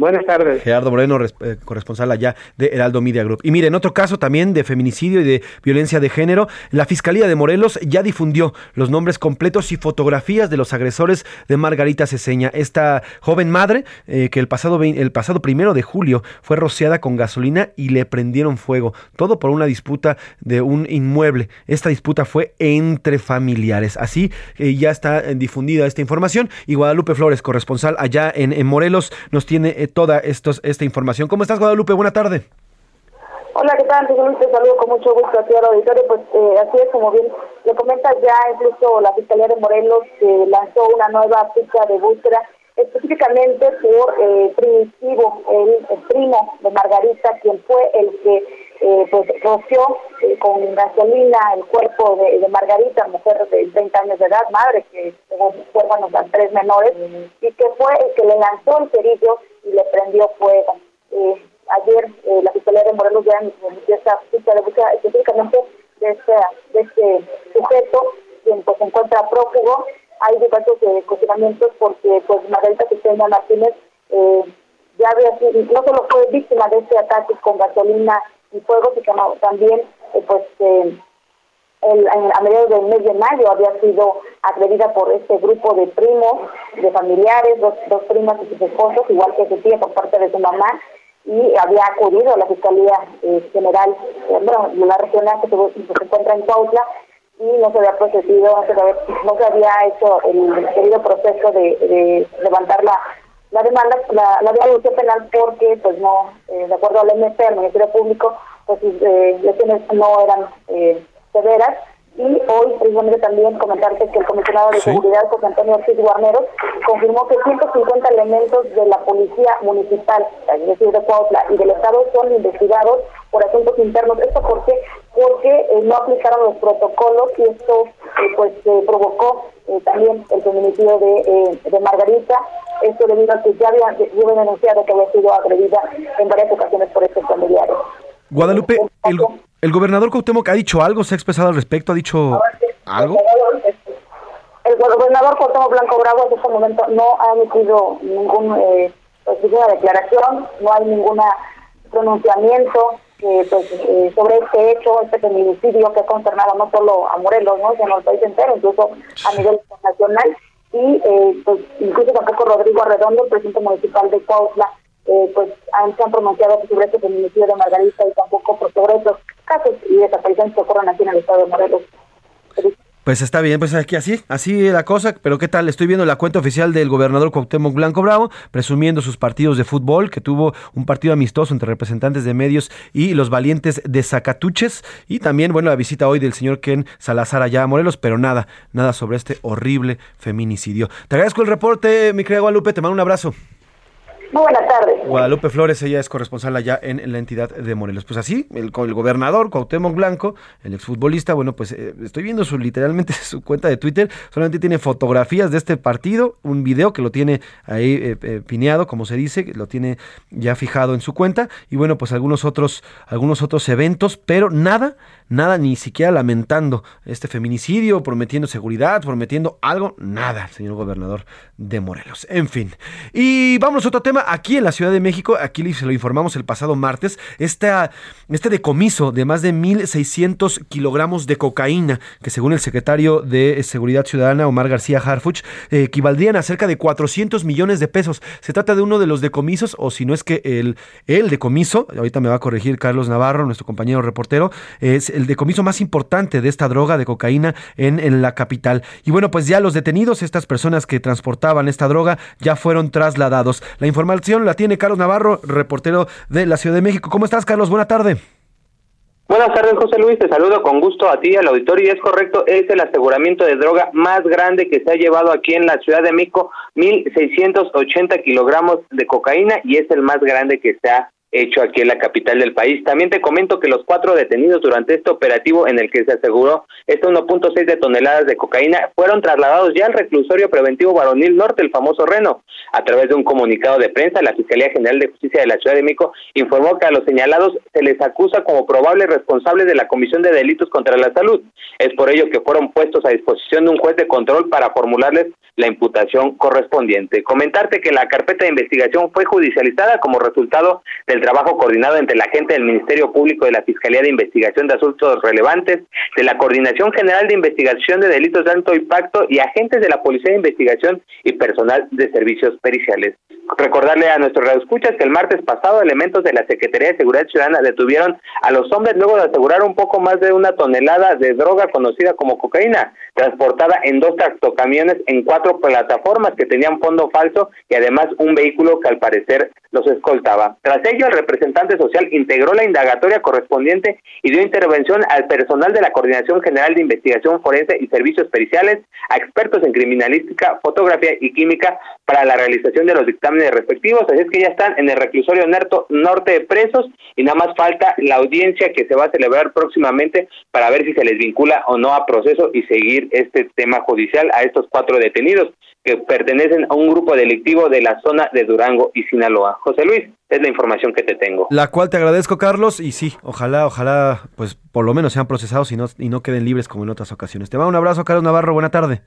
Buenas tardes. Gerardo Moreno, eh, corresponsal allá de Heraldo Media Group. Y mire, en otro caso también de feminicidio y de violencia de género, la Fiscalía de Morelos ya difundió los nombres completos y fotografías de los agresores de Margarita Ceseña, esta joven madre eh, que el pasado, el pasado primero de julio fue rociada con gasolina y le prendieron fuego. Todo por una disputa de un inmueble. Esta disputa fue entre familiares. Así eh, ya está difundida esta información. Y Guadalupe Flores, corresponsal allá en, en Morelos, nos tiene toda estos, esta información. ¿Cómo estás, Guadalupe? Buena tarde. Hola, ¿qué tal? Te saludo con mucho gusto a ti al auditorio. Pues eh, así es, como bien le comentas ya, incluso la Fiscalía de Morelos eh, lanzó una nueva ficha de búsqueda específicamente por eh, Primitivo, el, primo de Margarita, quien fue el que eh, pues roció eh, con gasolina el cuerpo de, Margarita, mujer de 30 años de edad, madre que tuvo huérfanos a tres menores, y que fue el que le lanzó el cerillo y le prendió fuego. Eh, ayer eh, la Fiscalía de Morelos ya emitió esta ficha de búsqueda específicamente de este, de este sujeto, quien pues se encuentra prófugo. Hay diversos eh, cuestionamientos porque pues Margarita Cristina Martínez eh, ya había sido, no solo fue víctima de este ataque con gasolina y fuego, sino también eh, pues el, a mediados del mes de mayo había sido agredida por este grupo de primos, de familiares, dos, dos primas y sus esposos, igual que su tía por parte de su mamá, y había acudido a la Fiscalía eh, General, eh, bueno, la regional que se, encuentra en Cuautla, y no se había procedido, no se había, no se había hecho el debido proceso de, levantar la, la demanda, la, la denuncia penal porque, pues no, eh, de acuerdo al MP, al Ministerio Público, pues eh, lesiones no eran eh, severas. Y hoy, precisamente, también comentarte que el comisionado de Seguridad, José Antonio Ortiz Guarneros, confirmó que 150 elementos de la Policía Municipal, es decir, de Cuautla y del Estado, son investigados por asuntos internos. ¿Esto por qué? Porque eh, no aplicaron los protocolos y esto eh, pues provocó eh, también el feminicidio de, de Margarita. Esto debido a que ya habían, denunciado que había sido agredida en varias ocasiones por estos familiares. Guadalupe, el, ¿El gobernador Cuauhtémoc ha dicho algo? ¿Se ha expresado al respecto? ¿Ha dicho algo? El gobernador Cuauhtémoc Blanco Bravo en este momento no ha emitido eh, pues, ninguna declaración, no hay ningún pronunciamiento eh, pues, eh, sobre este hecho, este feminicidio que ha consternado no solo a Morelos, ¿no? sino al país entero, incluso a nivel internacional. Y eh, pues, incluso tampoco Rodrigo Arredondo, el presidente municipal de Cuautla, eh, pues han, se han pronunciado sobre este feminicidio de Margarita y tampoco por sobre estos casos y desapariciones que ocurren aquí en el estado de Morelos. Pues está bien, pues aquí así, así la cosa, pero ¿qué tal? Estoy viendo la cuenta oficial del gobernador Cuauhtémoc Blanco Bravo, presumiendo sus partidos de fútbol, que tuvo un partido amistoso entre representantes de medios y los valientes de Zacatuches, y también, bueno, la visita hoy del señor Ken Salazar allá a Morelos, pero nada, nada sobre este horrible feminicidio. Te agradezco el reporte, mi querida Guadalupe, te mando un abrazo. Muy buenas tardes. Guadalupe Flores, ella es corresponsal allá en, la entidad de Morelos. Pues así, el, el gobernador Cuauhtémoc Blanco, el exfutbolista, bueno, pues eh, estoy viendo su literalmente *laughs* su cuenta de Twitter, solamente tiene fotografías de este partido, un video que lo tiene ahí eh, eh, pineado, como se dice, lo tiene ya fijado en su cuenta, y bueno, pues algunos otros, algunos otros eventos, pero nada, nada, ni siquiera lamentando este feminicidio, prometiendo seguridad, prometiendo algo, nada, señor gobernador de Morelos. En fin. Y vamos a otro tema aquí en la Ciudad de México, aquí se lo informamos el pasado martes, esta, este decomiso de más de 1.600 kilogramos de cocaína, que según el secretario de Seguridad Ciudadana, Omar García Harfuch, equivaldrían a cerca de 400 millones de pesos. Se trata de uno de los decomisos, o si no es que el, el decomiso, ahorita me va a corregir Carlos Navarro, nuestro compañero reportero, es decomiso más importante de esta droga de cocaína en, en la capital. Y bueno, pues ya los detenidos, estas personas que transportaban esta droga, ya fueron trasladados. La información la tiene Carlos Navarro, reportero de la Ciudad de México. ¿Cómo estás, Carlos? Buena tarde. Buenas tardes, José Luis. Te saludo con gusto a ti, al auditorio. Y es correcto, es el aseguramiento de droga más grande que se ha llevado aquí en la Ciudad de México, 1.680 kilogramos de cocaína, y es el más grande que se ha hecho aquí en la capital del país. También te comento que los cuatro detenidos durante este operativo en el que se aseguró este 1.6 de toneladas de cocaína fueron trasladados ya al reclusorio preventivo varonil norte, el famoso Reno. A través de un comunicado de prensa, la Fiscalía General de Justicia de la Ciudad de México informó que a los señalados se les acusa como probables responsables de la comisión de delitos contra la salud. Es por ello que fueron puestos a disposición de un juez de control para formularles la imputación correspondiente. Comentarte que la carpeta de investigación fue judicializada como resultado del trabajo coordinado entre la gente del Ministerio Público de la Fiscalía de Investigación de Asuntos Relevantes, de la Coordinación General de Investigación de Delitos de Alto Impacto y agentes de la Policía de Investigación y personal de servicios periciales. Recordarle a nuestros radioescuchas que el martes pasado elementos de la Secretaría de Seguridad Ciudadana detuvieron a los hombres luego de asegurar un poco más de una tonelada de droga conocida como cocaína, transportada en dos tractocamiones en cuatro plataformas que tenían fondo falso y además un vehículo que al parecer los escoltaba. Tras ello, el representante social integró la indagatoria correspondiente y dio intervención al personal de la Coordinación General de Investigación Forense y Servicios Periciales, a expertos en criminalística, fotografía y química para la realización de los dictámenes respectivos. Así es que ya están en el reclusorio norte de presos y nada más falta la audiencia que se va a celebrar próximamente para ver si se les vincula o no a proceso y seguir este tema judicial a estos cuatro detenidos que pertenecen a un grupo delictivo de la zona de Durango y Sinaloa. José Luis, es la información que te tengo. La cual te agradezco, Carlos, y sí, ojalá, ojalá, pues por lo menos sean procesados y no, y no queden libres como en otras ocasiones. Te mando un abrazo, Carlos Navarro, buena tarde.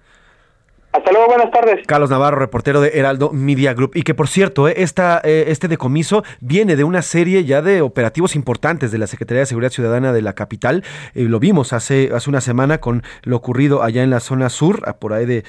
Hasta luego, buenas tardes. Carlos Navarro, reportero de Heraldo Media Group. Y que por cierto, eh, eh, este decomiso viene de una serie ya de operativos importantes de la Secretaría de Seguridad Ciudadana de la capital. Eh, lo vimos hace, hace una semana con lo ocurrido allá en la zona sur, por ahí de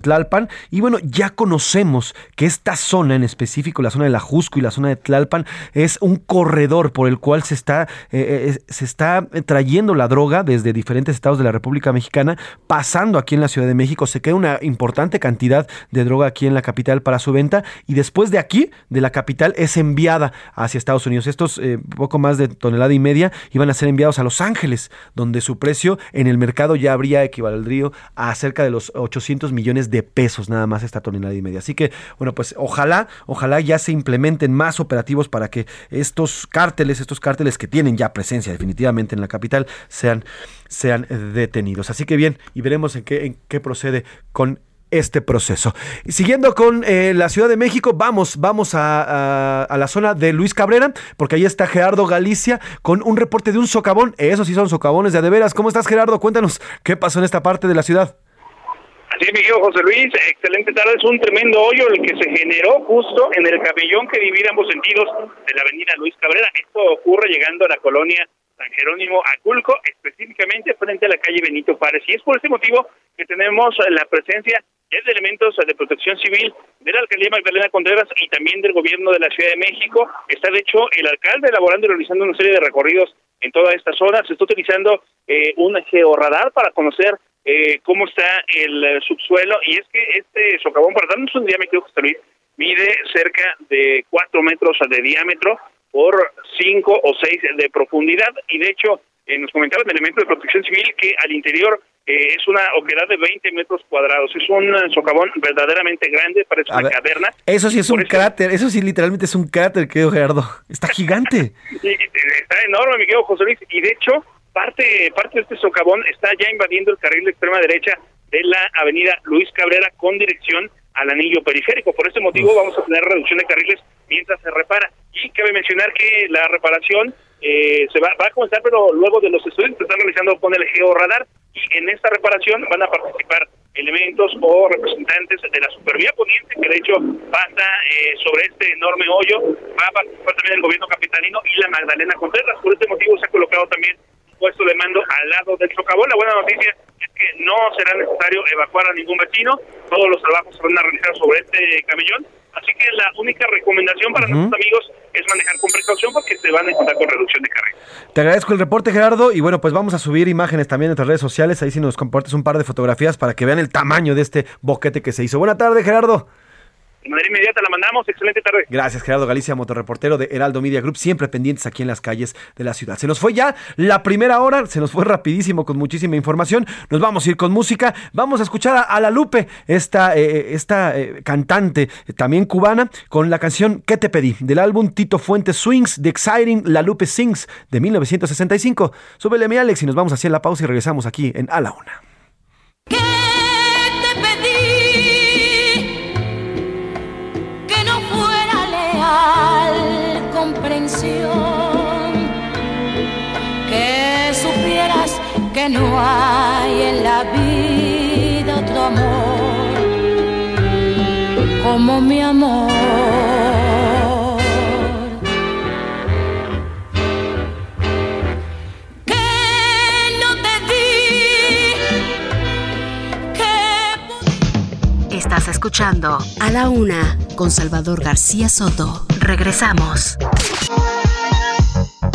Tlalpan. Y bueno, ya conocemos que esta zona en específico, la zona de la Jusco y la zona de Tlalpan, es un corredor por el cual se está, se está trayendo la droga desde diferentes estados de la República Mexicana, pasando aquí en la Ciudad de México. Se queda una importante cantidad de droga aquí en la capital para su venta y después de aquí, de la capital, es enviada hacia Estados Unidos. Estos eh, poco más de tonelada y media iban a ser enviados a Los Ángeles, donde su precio en el mercado ya habría equivaldría a cerca de los 800 millones de pesos nada más esta tonelada y media. Así que, bueno, pues ojalá, ojalá ya se implementen más operativos para que estos cárteles, estos cárteles que tienen ya presencia definitivamente en la capital, sean, sean detenidos. Así que bien, y veremos en qué, en qué procede con este proceso. Siguiendo con eh, la Ciudad de México, vamos, vamos a, a, la zona de Luis Cabrera, porque ahí está Gerardo Galicia con un reporte de un socavón. Esos sí son socavones de adeveras. ¿Cómo estás, Gerardo? Cuéntanos qué pasó en esta parte de la ciudad. Así mi querido José Luis, excelente tarde. Es un tremendo hoyo el que se generó justo en el cabellón que divide ambos sentidos de la avenida Luis Cabrera. Esto ocurre llegando a la colonia San Jerónimo Aculco, específicamente frente a la calle Benito Párez. Y es por este motivo que tenemos la presencia es de elementos de protección civil de la alcaldía Magdalena Contreras y también del gobierno de la Ciudad de México. Está de hecho el alcalde elaborando y realizando una serie de recorridos en toda esta zona. Se está utilizando eh, un georradar para conocer eh, cómo está el eh, subsuelo y es que este socavón, para darnos un diámetro, José Luis, mide cerca de cuatro metros de diámetro por cinco o seis de profundidad y de hecho eh, nos comentaban elementos de protección civil que al interior eh, es una oquedad de 20 metros cuadrados. Es un socavón verdaderamente grande, parece una caverna. Eso sí es un cráter, eso sí literalmente es un cráter, querido Gerardo. Está gigante. *laughs* está enorme, mi querido José Luis. Y de hecho, parte, parte de este socavón está ya invadiendo el carril de extrema derecha de la avenida Luis Cabrera con dirección al anillo periférico. Por este motivo vamos a tener reducción de carriles mientras se repara. Y cabe mencionar que la reparación eh, se va, va, a comenzar, pero luego de los estudios que están realizando con el georradar y en esta reparación van a participar elementos o representantes de la Supervía Poniente, que de hecho pasa eh, sobre este enorme hoyo, va a participar también el gobierno capitalino y la Magdalena Contreras. Por este motivo se ha colocado también un puesto de mando al lado del socavón. La buena noticia es que no será necesario evacuar a ningún vecino, todos los trabajos se van a realizar sobre este camellón Así que la única recomendación para nuestros amigos es manejar con precaución porque se van a encontrar con reducción de carga. Te agradezco el reporte, Gerardo. Y bueno, pues vamos a subir imágenes también en nuestras redes sociales. Ahí si nos compartes un par de fotografías para que vean el tamaño de este boquete que se hizo. Buena tarde, Gerardo. De manera inmediata la mandamos. Excelente tarde. Gracias, Gerardo Galicia, motorreportero de Heraldo Media Group, siempre pendientes aquí en las calles de la ciudad. Se nos fue ya la primera hora, se nos fue rapidísimo con muchísima información. Nos vamos a ir con música. Vamos a escuchar a, La Lupe, esta, eh, esta eh, cantante eh, también cubana, con la canción ¿Qué te pedí? del álbum Tito Fuentes Swings, The Exciting La Lupe Sings de 1965. Súbele mi Alex y nos vamos a hacer la pausa y regresamos aquí en A la Una. que que no hay en la vida otro amor como mi amor. Que no te di que... Estás escuchando A la Una con Salvador García Soto. Regresamos.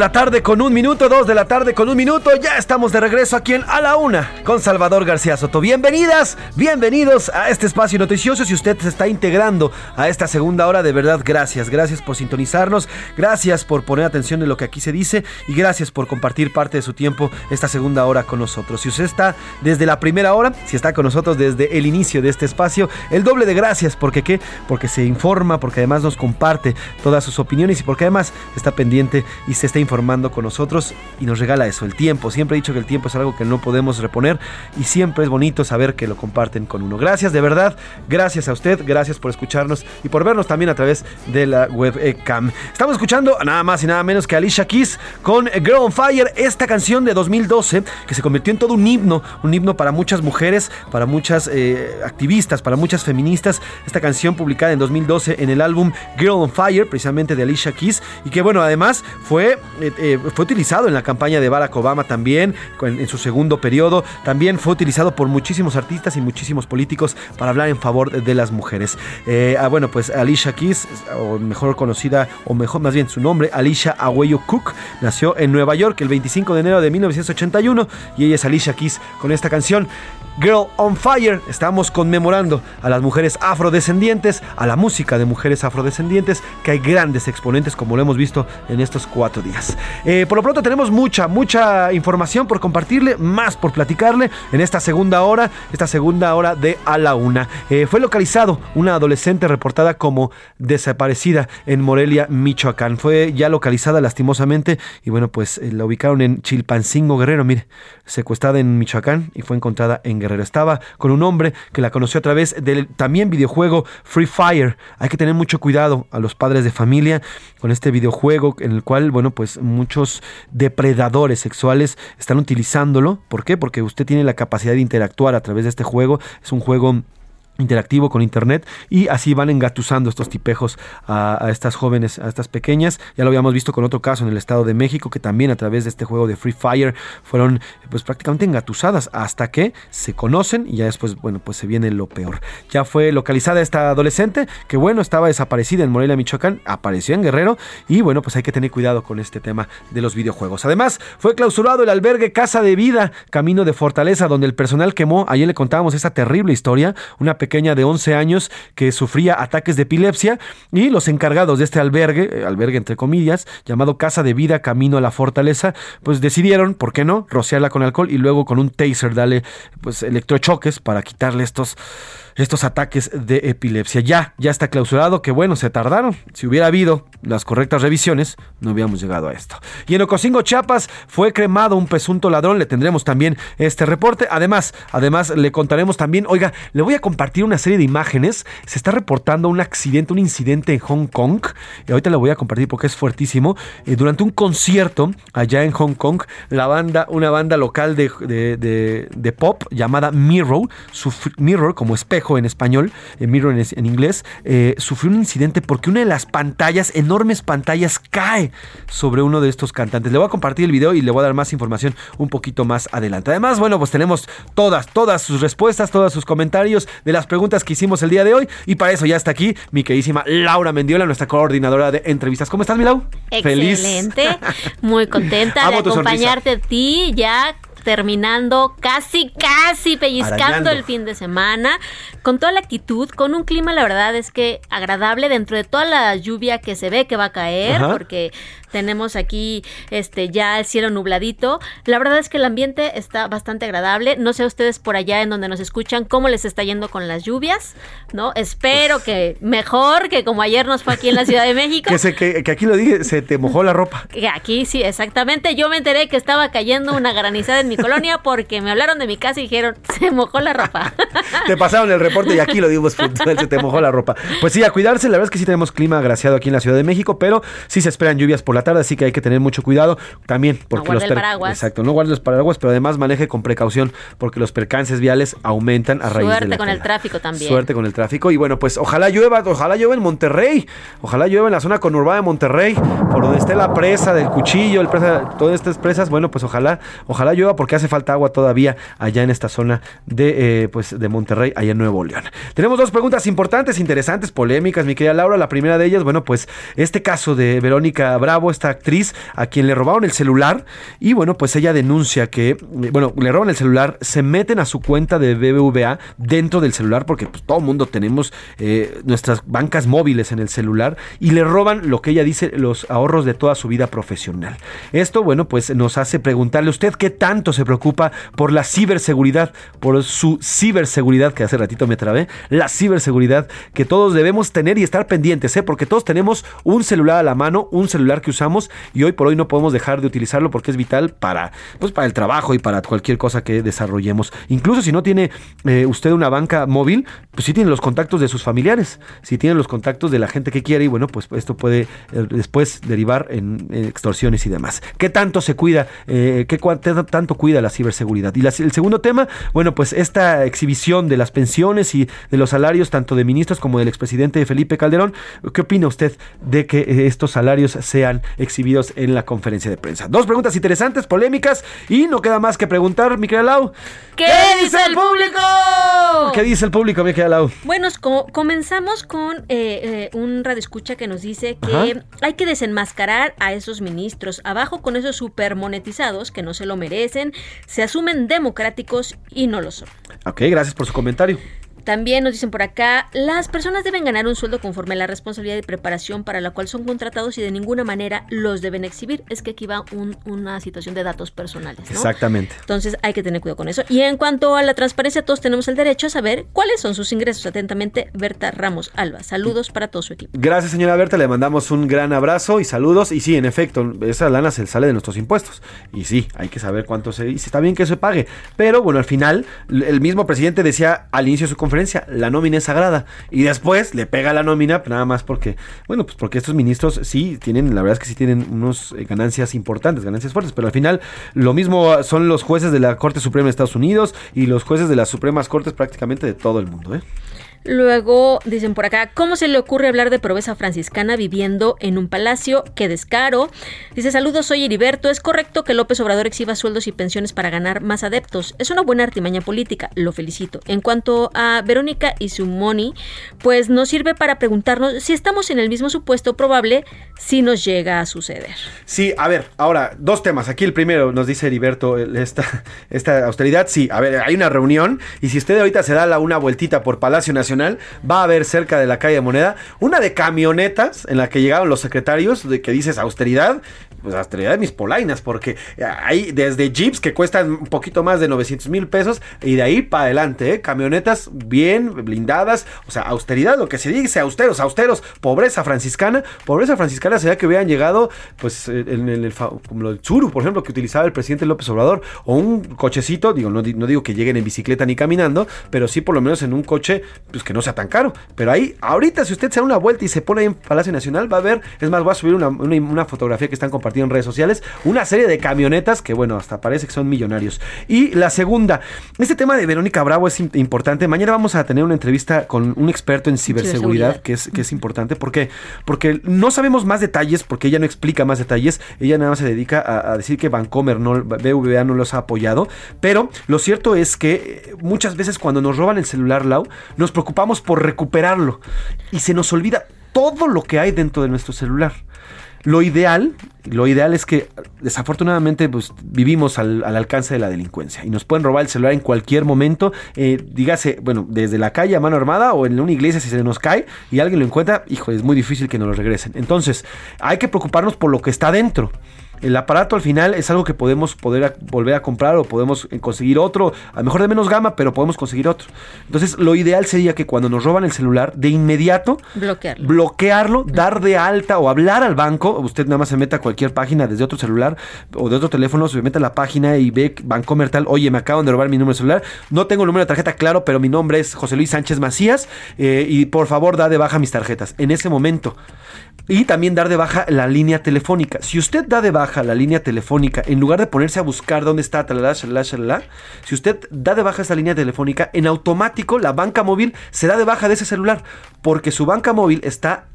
La tarde con un minuto, dos de la tarde con un minuto. Ya estamos de regreso aquí en A la Una con Salvador García Soto. Bienvenidas, bienvenidos a este espacio noticioso. Si usted se está integrando a esta segunda hora, de verdad, gracias. Gracias por sintonizarnos, gracias por poner atención en lo que aquí se dice y gracias por compartir parte de su tiempo esta segunda hora con nosotros. Si usted está desde la primera hora, si está con nosotros desde el inicio de este espacio, el doble de gracias. porque qué? Porque se informa, porque además nos comparte todas sus opiniones y porque además está pendiente y se está informando con nosotros y nos regala eso, el tiempo. Siempre he dicho que el tiempo es algo que no podemos reponer y siempre es bonito saber que lo comparten con uno. Gracias de verdad, gracias a usted, gracias por escucharnos y por vernos también a través de la webcam. Estamos escuchando nada más y nada menos que Alicia Keys con Girl on Fire, esta canción de 2012 que se convirtió en todo un himno, un himno para muchas mujeres, para muchas eh, activistas, para muchas feministas. Esta canción publicada en 2012 en el álbum Girl on Fire, precisamente de Alicia Keys, y que bueno, además fue eh, eh, fue utilizado en la campaña de Barack Obama también, en, su segundo periodo. También fue utilizado por muchísimos artistas y muchísimos políticos para hablar en favor de, las mujeres. ah, bueno, pues Alicia Keys, o mejor conocida, o mejor más bien su nombre, Alicia Agüello Cook, nació en Nueva York el 25 de enero de 1981 y ella es Alicia Keys con esta canción. Girl on Fire. Estamos conmemorando a las mujeres afrodescendientes, a la música de mujeres afrodescendientes, que hay grandes exponentes como lo hemos visto en estos cuatro días. Eh, por lo pronto tenemos mucha, mucha información por compartirle, más por platicarle en esta segunda hora, esta segunda hora de A la Una. Eh, fue localizado una adolescente reportada como desaparecida en Morelia, Michoacán. Fue ya localizada lastimosamente y bueno, pues eh, la ubicaron en Chilpancingo Guerrero, mire, secuestrada en Michoacán y fue encontrada en Guerrero. Estaba con un hombre que la conoció a través del también videojuego Free Fire. Hay que tener mucho cuidado a los padres de familia con este videojuego en el cual, bueno, pues muchos depredadores sexuales están utilizándolo. ¿Por qué? Porque usted tiene la capacidad de interactuar a través de este juego. Es un juego interactivo con internet y así van engatusando estos tipejos a, estas jóvenes, a estas pequeñas. Ya lo habíamos visto con otro caso en el Estado de México que también a través de este juego de Free Fire fueron pues prácticamente engatusadas hasta que se conocen y ya después, bueno, pues se viene lo peor. Ya fue localizada esta adolescente que bueno, estaba desaparecida en Morelia, Michoacán, apareció en Guerrero y bueno, pues hay que tener cuidado con este tema de los videojuegos. Además, fue clausurado el albergue Casa de Vida, Camino de Fortaleza, donde el personal quemó, ayer le contábamos esa terrible historia, una pequeña pequeña de 11 años que sufría ataques de epilepsia y los encargados de este albergue, eh, albergue entre comillas, llamado Casa de Vida Camino a la Fortaleza, pues decidieron, ¿por qué no?, rociarla con alcohol y luego con un taser darle pues electrochoques para quitarle estos estos ataques de epilepsia. Ya, ya está clausurado, que bueno, se tardaron. Si hubiera habido las correctas revisiones, no hubiéramos llegado a esto. Y en Ocosingo, Chiapas, fue cremado un presunto ladrón. Le tendremos también este reporte. Además, además le contaremos también, oiga, le voy a compartir una serie de imágenes. Se está reportando un accidente, un incidente en Hong Kong. Y ahorita le voy a compartir porque es fuertísimo. Eh, durante un concierto allá en Hong Kong, la banda, una banda local de, de, pop llamada Mirror, su, Mirror como espejo, en español, Mirror en, inglés, eh, sufrió un incidente porque una de las pantallas, enormes pantallas, cae sobre uno de estos cantantes. Le voy a compartir el video y le voy a dar más información un poquito más adelante. Además, bueno, pues tenemos todas, todas sus respuestas, todos sus comentarios de las preguntas que hicimos el día de hoy. Y para eso ya está aquí mi queridísima Laura Mendiola, nuestra coordinadora de entrevistas. ¿Cómo estás, Milau? Excelente, muy contenta *laughs* de acompañarte a ti ya terminando, casi, casi pellizcando el fin de semana, con toda la actitud, con un clima, la verdad es que agradable dentro de toda la lluvia que se ve que va a caer, porque tenemos aquí este ya el cielo nubladito. La verdad es que el ambiente está bastante agradable. No sé ustedes por allá en donde nos escuchan cómo les está yendo con las lluvias, ¿no? Espero que mejor que como ayer nos fue aquí en la Ciudad de México. que, que, aquí lo dije, se te mojó la ropa. Que aquí sí, exactamente. Yo me enteré que estaba cayendo una granizada en mi colonia porque me hablaron de mi casa y dijeron, *laughs* se mojó la ropa. *laughs* te pasaron el reporte y aquí lo dimos *laughs* se te mojó la ropa. Pues sí, a cuidarse. La verdad es que sí tenemos clima agraciado aquí en la Ciudad de México, pero sí se esperan lluvias por la tarde, así que hay que tener mucho cuidado también. Porque no los el paraguas. Exacto, no guarde los paraguas, pero además maneje con precaución porque los percances viales aumentan a raíz Suerte de la con el tráfico también. Suerte con el tráfico. Y bueno, pues ojalá llueva, ojalá llueva en Monterrey, ojalá llueva en la zona conurbada de Monterrey, por donde esté la presa del cuchillo, el presa, todas estas presas, bueno, pues ojalá, ojalá llueva porque hace falta agua todavía allá en esta zona de, eh, pues, de Monterrey, allá en Nuevo León. Tenemos dos preguntas importantes, interesantes, polémicas, mi querida Laura. La primera de ellas, bueno, pues este caso de Verónica Bravo, esta actriz a quien le robaron el celular y bueno, pues ella denuncia que, bueno, le roban el celular, se meten a su cuenta de BBVA dentro del celular porque pues, todo mundo tenemos eh, nuestras bancas móviles en el celular y le roban lo que ella dice, los ahorros de toda su vida profesional. Esto, bueno, pues nos hace preguntarle usted qué tanto se preocupa por la ciberseguridad, por su ciberseguridad, que hace ratito me trabé, la ciberseguridad que todos debemos tener y estar pendientes, ¿eh? porque todos tenemos un celular a la mano, un celular que usamos y hoy por hoy no podemos dejar de utilizarlo porque es vital para, pues, para el trabajo y para cualquier cosa que desarrollemos. Incluso si no tiene eh, usted una banca móvil, pues sí tiene los contactos de sus familiares, si tiene los contactos de la gente que quiere y bueno, pues esto puede eh, después derivar en, extorsiones y demás. ¿Qué tanto se cuida? ¿Qué tanto cuida la ciberseguridad. Y el segundo tema, bueno, pues esta exhibición de las pensiones y de los salarios tanto de ministros como del expresidente Felipe Calderón, ¿qué opina usted de que eh, estos salarios sean exhibidos en la conferencia de prensa? Dos preguntas interesantes, polémicas y no queda más que preguntar, Miquel Lau. ¿Qué, dice el público? ¿Qué dice el público, Miquel Lau? Bueno, comenzamos con eh, eh, un radioescucha que nos dice que hay que desenmascarar a esos ministros. Abajo con esos super monetizados que no se lo merecen, se asumen democráticos y no lo son. Ok, gracias por su comentario. También nos dicen por acá, las personas deben ganar un sueldo conforme a la responsabilidad y preparación para la cual son contratados y de ninguna manera los deben exhibir. Es que aquí va una situación de datos personales. ¿no? Exactamente. Entonces hay que tener cuidado con eso. Y en cuanto a la transparencia, todos tenemos el derecho a saber cuáles son sus ingresos. Atentamente, Berta Ramos Alba. Saludos para todo su equipo. Gracias, señora Berta. Le mandamos un gran abrazo y saludos. Y sí, en efecto, esa lana se sale de nuestros impuestos. Y sí, hay que saber cuánto se... Y está bien que se pague. Pero bueno, al final, el mismo presidente decía al inicio de su conferencia, la nómina es sagrada. Y después le pega la nómina, nada más porque, bueno, pues porque estos ministros sí tienen, la verdad es que sí tienen unos eh, ganancias importantes, ganancias fuertes, pero al final lo mismo son los jueces de la Corte Suprema de Estados Unidos y los jueces de las Supremas Cortes prácticamente de todo el mundo, ¿eh? Luego dicen por acá, ¿cómo se le ocurre hablar de proveza franciscana viviendo en un palacio? ¡Qué descaro! Dice, saludos, soy Heriberto. Es correcto que López Obrador exhiba sueldos y pensiones para ganar más adeptos. Es una buena artimaña política, lo felicito. En cuanto a Verónica y su money, pues nos sirve para preguntarnos si estamos en el mismo supuesto probable si nos llega a suceder. Sí, a ver, ahora, dos temas. Aquí el primero nos dice Heriberto, esta, esta austeridad. Sí, a ver, hay una reunión y si usted ahorita se da la, una vueltita por Palacio Nacional, va a haber cerca de la calle de Moneda una de camionetas en la que llegaron los secretarios de que dices austeridad pues austeridad de mis polainas, porque hay desde jeeps que cuestan un poquito más de 900 mil pesos y de ahí para adelante, ¿eh? camionetas bien blindadas, o sea, austeridad, lo que se dice, austeros, austeros, pobreza franciscana, pobreza franciscana sería que hubieran llegado, pues, en el, como el churu, por ejemplo, que utilizaba el presidente López Obrador, o un cochecito, digo, no, no digo que lleguen en bicicleta ni caminando, pero sí por lo menos en un coche, pues que no sea tan caro. Pero ahí, ahorita, si usted se da una vuelta y se pone ahí en Palacio Nacional, va a ver, es más, voy a subir una, una, fotografía que están compartiendo en redes sociales, una serie de camionetas que, bueno, hasta parece que son millonarios. Y la segunda, este tema de Verónica Bravo es importante. Mañana vamos a tener una entrevista con un experto en ciberseguridad, que es, que es importante. ¿Por qué? Porque no sabemos más detalles, porque ella no explica más detalles. Ella nada más se dedica a, decir que Vancomer, no, BVA no los ha apoyado. Pero lo cierto es que eh, muchas veces cuando nos roban el celular, Lau, nos preocupamos por recuperarlo y se nos olvida todo lo que hay dentro de nuestro celular. Lo ideal, lo ideal es que desafortunadamente pues, vivimos al, alcance de la delincuencia y nos pueden robar el celular en cualquier momento, eh, dígase, bueno, desde la calle a mano armada o en una iglesia si se nos cae y alguien lo encuentra, hijo, es muy difícil que nos lo regresen. Entonces, hay que preocuparnos por lo que está dentro. El aparato al final es algo que podemos poder volver a comprar o podemos eh, conseguir otro, a lo mejor de menos gama, pero podemos conseguir otro. Entonces, lo ideal sería que cuando nos roban el celular, de inmediato bloquearlo, bloquearlo dar de alta o hablar al banco. Usted nada más se meta a cualquier página desde otro celular o de otro teléfono, se mete a la página y ve Bancomer tal, oye, me acaban de robar mi número de celular. No tengo el número de tarjeta claro, pero mi nombre es José Luis Sánchez Macías eh, y por favor da de baja mis tarjetas. En ese momento. Y también dar de baja la línea telefónica. Si usted da de baja la línea telefónica, en lugar de ponerse a buscar dónde está, si usted da de baja esa línea telefónica, en automático la banca móvil se da de baja de ese celular, porque su banca móvil está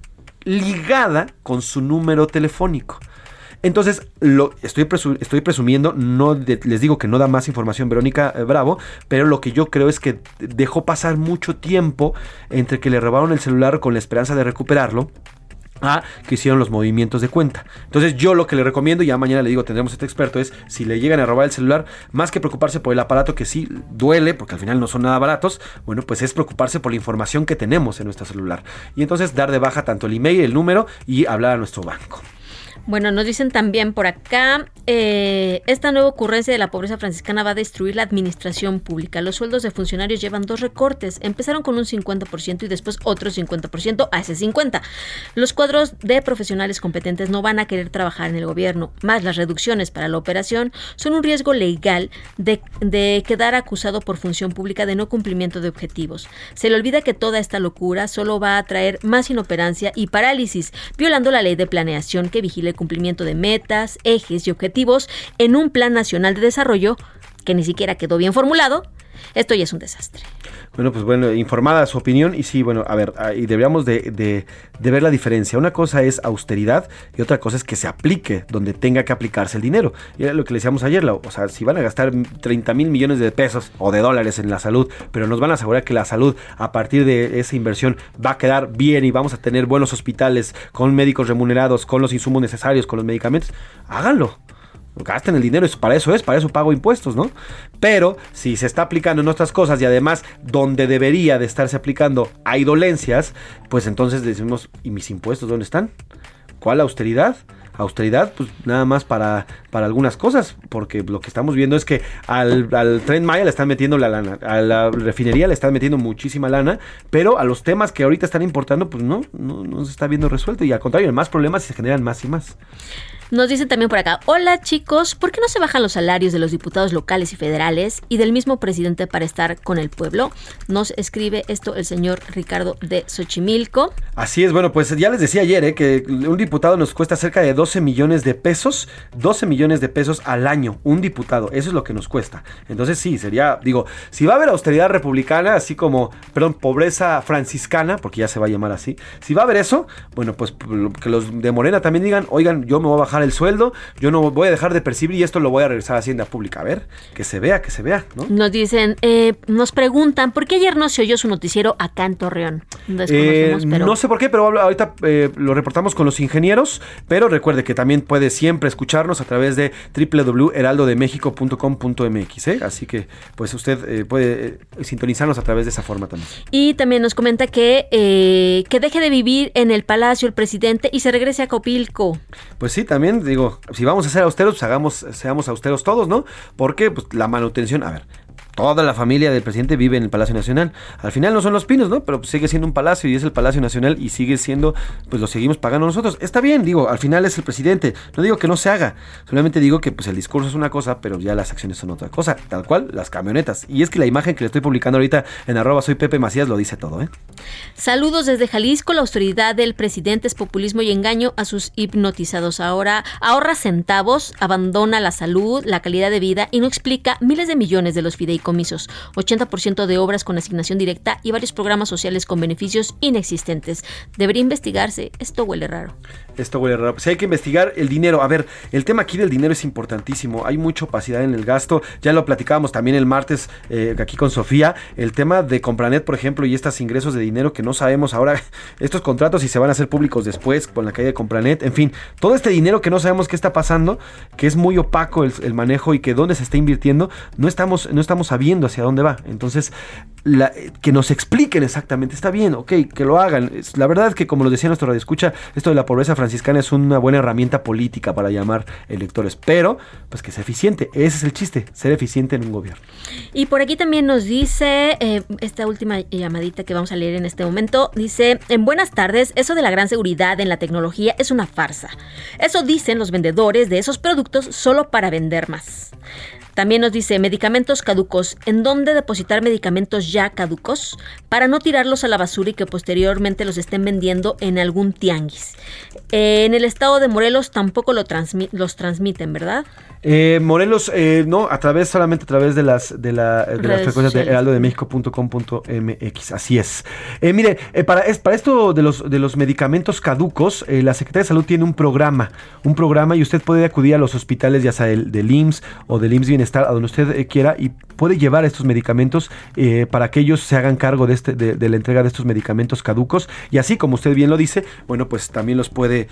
ligada con su número telefónico. Entonces, lo, estoy, estoy presumiendo, no les digo que no da más información Verónica eh, Bravo, pero lo que yo creo es que dejó pasar mucho tiempo entre que le robaron el celular con la esperanza de recuperarlo a que hicieron los movimientos de cuenta. Entonces yo lo que le recomiendo, ya mañana le digo, tendremos este experto, es si le llegan a robar el celular, más que preocuparse por el aparato que sí duele, porque al final no son nada baratos, bueno, pues es preocuparse por la información que tenemos en nuestro celular. Y entonces dar de baja tanto el email, el número y hablar a nuestro banco. Bueno, nos dicen también por acá, eh, esta nueva ocurrencia de la pobreza franciscana va a destruir la administración pública. Los sueldos de funcionarios llevan dos recortes. Empezaron con un 50% y después otro 50% a ese 50%. Los cuadros de profesionales competentes no van a querer trabajar en el gobierno. Más las reducciones para la operación son un riesgo legal de, de quedar acusado por función pública de no cumplimiento de objetivos. Se le olvida que toda esta locura solo va a traer más inoperancia y parálisis, violando la ley de planeación que vigile cumplimiento de metas, ejes y objetivos en un plan nacional de desarrollo que ni siquiera quedó bien formulado, esto ya es un desastre. Bueno, pues bueno, informada su opinión y sí, bueno, a ver, ah, y deberíamos de, de, ver la diferencia. Una cosa es austeridad y otra cosa es que se aplique donde tenga que aplicarse el dinero. Y era lo que le decíamos ayer, o sea, si van a gastar 30 mil millones de pesos o de dólares en la salud, pero nos van a asegurar que la salud a partir de esa inversión va a quedar bien y vamos a tener buenos hospitales con médicos remunerados, con los insumos necesarios, con los medicamentos, háganlo gasten el dinero, para eso es, para eso pago impuestos, ¿no? Pero si se está aplicando en otras cosas y además donde debería de estarse aplicando hay dolencias, pues entonces decimos, ¿y mis impuestos dónde están? ¿Cuál austeridad? austeridad, pues nada más para, para algunas cosas, porque lo que estamos viendo es que al, tren Maya le están metiendo la lana, a la refinería le están metiendo muchísima lana, pero a los temas que ahorita están importando, pues no, no, no se está viendo resuelto y al contrario, más problemas se generan más y más. Nos dicen también por acá, hola chicos, ¿por qué no se bajan los salarios de los diputados locales y federales y del mismo presidente para estar con el pueblo? Nos escribe esto el señor Ricardo de Xochimilco. Así es, bueno, pues ya les decía ayer eh, que un diputado nos cuesta cerca de 12 millones de pesos, 12 millones de pesos al año, un diputado, eso es lo que nos cuesta. Entonces sí, sería, digo, si va a haber austeridad republicana, así como, perdón, pobreza franciscana, porque ya se va a llamar así, si va a haber eso, bueno, pues que los de Morena también digan, oigan, yo me voy a bajar el sueldo, yo no voy a dejar de percibir y esto lo voy a regresar a Hacienda Pública. A ver, que se vea, que se vea, ¿no? Nos dicen, eh, nos preguntan, ¿por qué ayer no se oyó su noticiero acá en Torreón? Eh, no sé por qué, pero ahorita eh, lo reportamos con los ingenieros, pero recuerde que también puede siempre escucharnos a través de www.heraldodemexico.com.mx, ¿eh? así que pues usted puede sintonizarnos a través de esa forma también. Y también nos comenta que, que deje de vivir en el palacio el presidente y se regrese a Copilco. Pues sí, también digo, si vamos a ser austeros, pues hagamos, seamos austeros todos, ¿no? Porque pues, la manutención, a ver, toda la familia del presidente vive en el Palacio Nacional. Al final no son los pinos, ¿no? Pero sigue siendo un palacio y es el Palacio Nacional y sigue siendo, pues lo seguimos pagando nosotros. Está bien, digo, al final es el presidente. No digo que no se haga, solamente digo que pues el discurso es una cosa, pero ya las acciones son otra cosa. Tal cual, las camionetas. Y es que la imagen que le estoy publicando ahorita en arroba soy Pepe Macías lo dice todo, ¿eh? Saludos desde Jalisco. La autoridad del presidente es populismo y engaño a sus hipnotizados. Ahora ahorra centavos, abandona la salud, la calidad de vida y no explica miles de millones de los fideicomisos comisos, 80% de obras con asignación directa y varios programas sociales con beneficios inexistentes. Debería investigarse. Esto huele raro. Esto huele raro. Si hay que investigar el dinero. A ver, el tema aquí del dinero es importantísimo. Hay mucha opacidad en el gasto. Ya lo platicábamos también el martes eh, aquí con Sofía. El tema de Compranet, por ejemplo, y estos ingresos de dinero que no sabemos ahora, *laughs* estos contratos si se van a hacer públicos después con la caída de Compranet. En fin, todo este dinero que no sabemos qué está pasando, que es muy opaco el, el manejo y que dónde se está invirtiendo, no estamos, no estamos sabiendo hacia dónde va. Entonces, que nos expliquen exactamente, está bien, ok, que lo hagan. La verdad es que, como lo decía nuestro radio escucha, esto de la pobreza franciscana es una buena herramienta política para llamar electores, pero pues que sea eficiente. Ese es el chiste, ser eficiente en un gobierno. Y por aquí también nos dice, eh, esta última llamadita que vamos a leer en este momento, dice, en buenas tardes, eso de la gran seguridad en la tecnología es una farsa. Eso dicen los vendedores de esos productos solo para vender más. También nos dice medicamentos caducos. ¿En dónde depositar medicamentos ya caducos? Para no tirarlos a la basura y que posteriormente los estén vendiendo en algún tianguis. en el estado de Morelos tampoco lo los transmiten, ¿verdad? Eh, Morelos, eh, no, a través, solamente a través de las, de, la, de las frecuencias de heraldodemexico.com.mx. Así es. Eh, mire, para, es, para esto de los, de los medicamentos caducos, la Secretaría de Salud tiene un programa, un programa y usted puede acudir a los hospitales, ya sea del, del IMSS o del IMSS Bienestar, a donde usted quiera, y puede llevar estos medicamentos para que ellos se hagan cargo de, este, de, la entrega de estos medicamentos caducos. Y así, como usted bien lo dice, bueno, pues también los puede,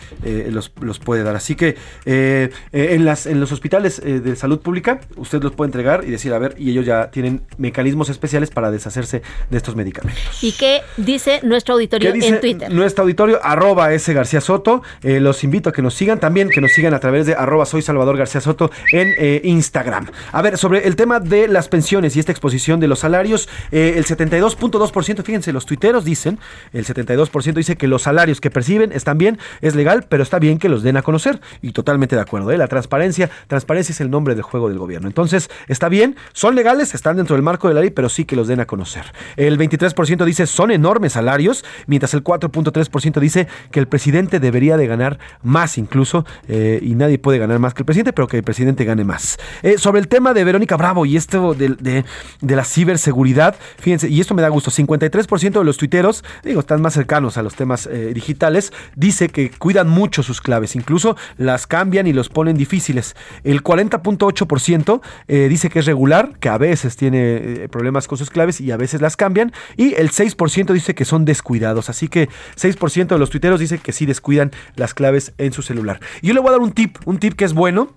los, los puede dar. Así que en, las, en los hospitales eh, de salud pública, usted los puede entregar y decir, a ver, y ellos ya tienen mecanismos especiales para deshacerse de estos medicamentos. ¿Y qué dice nuestro auditorio en Twitter? Nuestro auditorio, arroba S. García Soto. Eh, los invito a que nos sigan también, que nos sigan a través de arroba soy Salvador García Soto en eh, Instagram. A ver, sobre el tema de las pensiones y esta exposición de los salarios, el 72.2%, fíjense, los tuiteros dicen, el 72% dice que los salarios que perciben están bien, es legal, pero está bien que los den a conocer. Y totalmente de acuerdo, ¿eh? La transparencia, transparencia es el nombre del juego del gobierno. Entonces, está bien, son legales, están dentro del marco de la ley, pero sí que los den a conocer. El 23% dice son enormes salarios, mientras el 4.3% dice que el presidente debería de ganar más incluso, eh, y nadie puede ganar más que el presidente, pero que el presidente gane más. Eh, sobre tema de Verónica Bravo y esto de, de, la ciberseguridad, fíjense, y esto me da gusto, 53% de los tuiteros, digo, están más cercanos a los temas eh, digitales, dice que cuidan mucho sus claves, incluso las cambian y los ponen difíciles. El 40.8% eh, dice que es regular, que a veces tiene eh, problemas con sus claves y a veces las cambian, y el 6% dice que son descuidados, así que 6% de los tuiteros dice que sí descuidan las claves en su celular. Y yo le voy a dar un tip, un tip que es bueno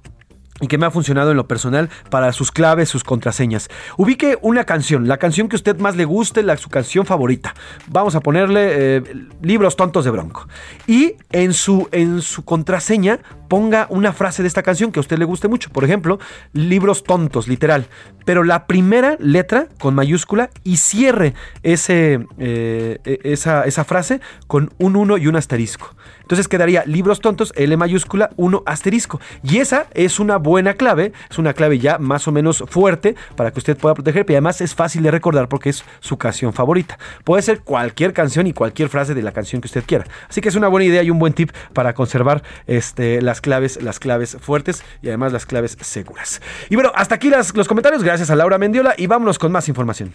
y que me ha funcionado en lo personal para sus claves, sus contraseñas. Ubique una canción, la canción que usted más le guste, la, su canción favorita. Vamos a ponerle eh, libros tontos de Bronco. Y en su, en su contraseña ponga una frase de esta canción que a usted le guste mucho. Por ejemplo, libros tontos, literal. Pero la primera letra con mayúscula y cierre ese, eh, e, esa, esa frase con un 1 y un asterisco. Entonces quedaría libros tontos, L mayúscula, 1 asterisco. Y esa es una buena clave, es una clave ya más o menos fuerte para que usted pueda proteger, y además es fácil de recordar porque es su canción favorita. Puede ser cualquier canción y cualquier frase de la canción que usted quiera. Así que es una buena idea y un buen tip para conservar este, las claves, las claves fuertes y además las claves seguras. Y bueno, hasta aquí los comentarios. Gracias a Laura Mendiola y vámonos con más información.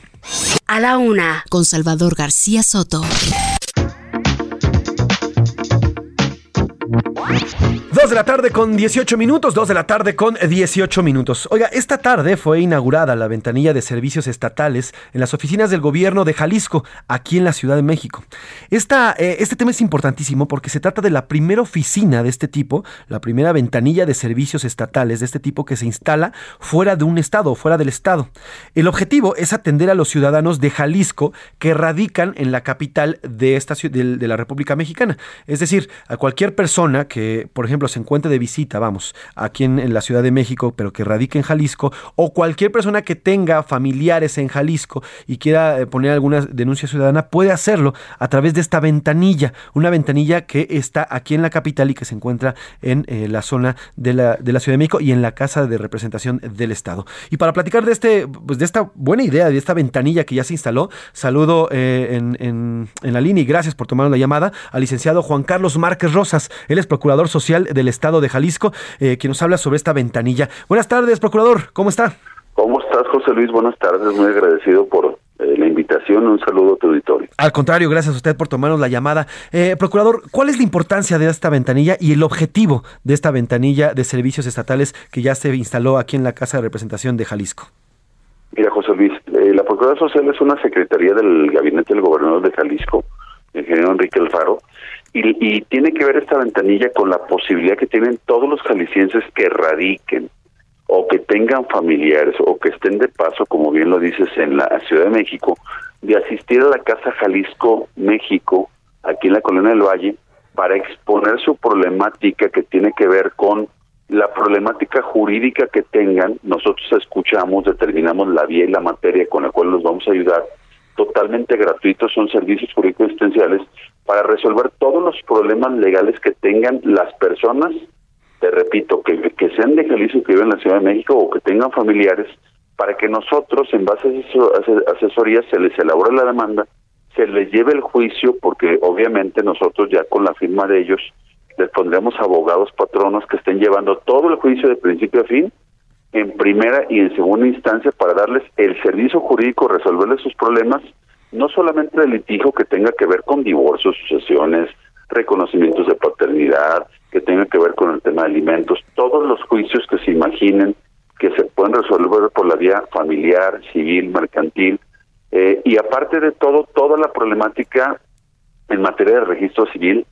A la una, con Salvador García Soto. 2 de la tarde con 18 minutos, 2 de la tarde con 18 minutos. Oiga, esta tarde fue inaugurada la ventanilla de servicios estatales en las oficinas del gobierno de Jalisco, aquí en la Ciudad de México. Eh, este tema es importantísimo porque se trata de la primera oficina de este tipo, la primera ventanilla de servicios estatales de este tipo que se instala fuera de un estado, fuera del estado. El objetivo es atender a los ciudadanos de Jalisco que radican en la capital de, esta, de, de la República Mexicana. Es decir, a cualquier persona que, por ejemplo, se encuentre de visita, vamos, aquí en, la Ciudad de México, pero que radique en Jalisco, o cualquier persona que tenga familiares en Jalisco y quiera eh, poner alguna denuncia ciudadana, puede hacerlo a través de esta ventanilla, una ventanilla que está aquí en la capital y que se encuentra en eh, la zona de la, de la Ciudad de México y en la Casa de Representación del Estado. Y para platicar de, este, pues de esta buena idea, de esta ventanilla que ya se instaló, saludo eh, en, en, en, la línea y gracias por tomar la llamada al licenciado Juan Carlos Márquez Rosas. Él es procurador social del Estado de Jalisco, eh, quien nos habla sobre esta ventanilla. Buenas tardes, procurador, ¿cómo está? ¿Cómo estás, José Luis? Buenas tardes, muy agradecido por eh, la invitación. Un saludo a tu auditorio. Al contrario, gracias a usted por tomarnos la llamada. Eh, procurador, ¿cuál es la importancia de esta ventanilla y el objetivo de esta ventanilla de servicios estatales que ya se instaló aquí en la Casa de Representación de Jalisco? Mira, José Luis, la Procuraduría Social es una secretaría del Gabinete del Gobernador de Jalisco, el ingeniero Enrique Alfaro, y, tiene que ver esta ventanilla con la posibilidad que tienen todos los jaliscienses que radiquen o que tengan familiares o que estén de paso, como bien lo dices, en la Ciudad de México, de asistir a la Casa Jalisco México, aquí en la Colonia del Valle, para exponer su problemática que tiene que ver con la problemática jurídica que tengan. Nosotros escuchamos, determinamos la vía y la materia con la cual los vamos a ayudar. Totalmente gratuitos, son servicios jurídicos existenciales para resolver todos los problemas legales que tengan las personas, te repito, que, que sean de Jalisco, que viven en la Ciudad de México o que tengan familiares, para que nosotros, en base a asesoría, se les elabore la demanda, se les lleve el juicio, porque obviamente nosotros ya con la firma de ellos les pondremos abogados patronos que estén llevando todo el juicio de principio a fin, en primera y en segunda instancia, para darles el servicio jurídico, resolverles sus problemas no solamente del litigio que tenga que ver con divorcios, sucesiones, reconocimientos de paternidad, que tenga que ver con el tema de alimentos, todos los juicios que se imaginen que se pueden resolver por la vía familiar, civil, mercantil, eh, y aparte de todo, toda la problemática en materia de registro civil,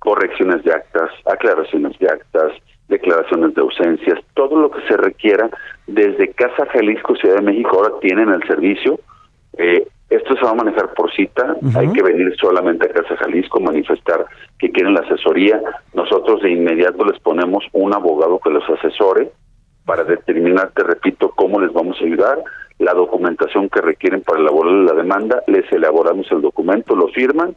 correcciones de actas, aclaraciones de actas, declaraciones de ausencias, todo lo que se requiera desde Casa Jalisco, Ciudad de México, ahora tienen el servicio. Eh, esto se va a manejar por cita, hay que venir solamente a Casa Jalisco, manifestar que quieren la asesoría. Nosotros de inmediato les ponemos un abogado que los asesore para determinar, te repito, cómo les vamos a ayudar, la documentación que requieren para elaborar la demanda, les elaboramos el documento, lo firman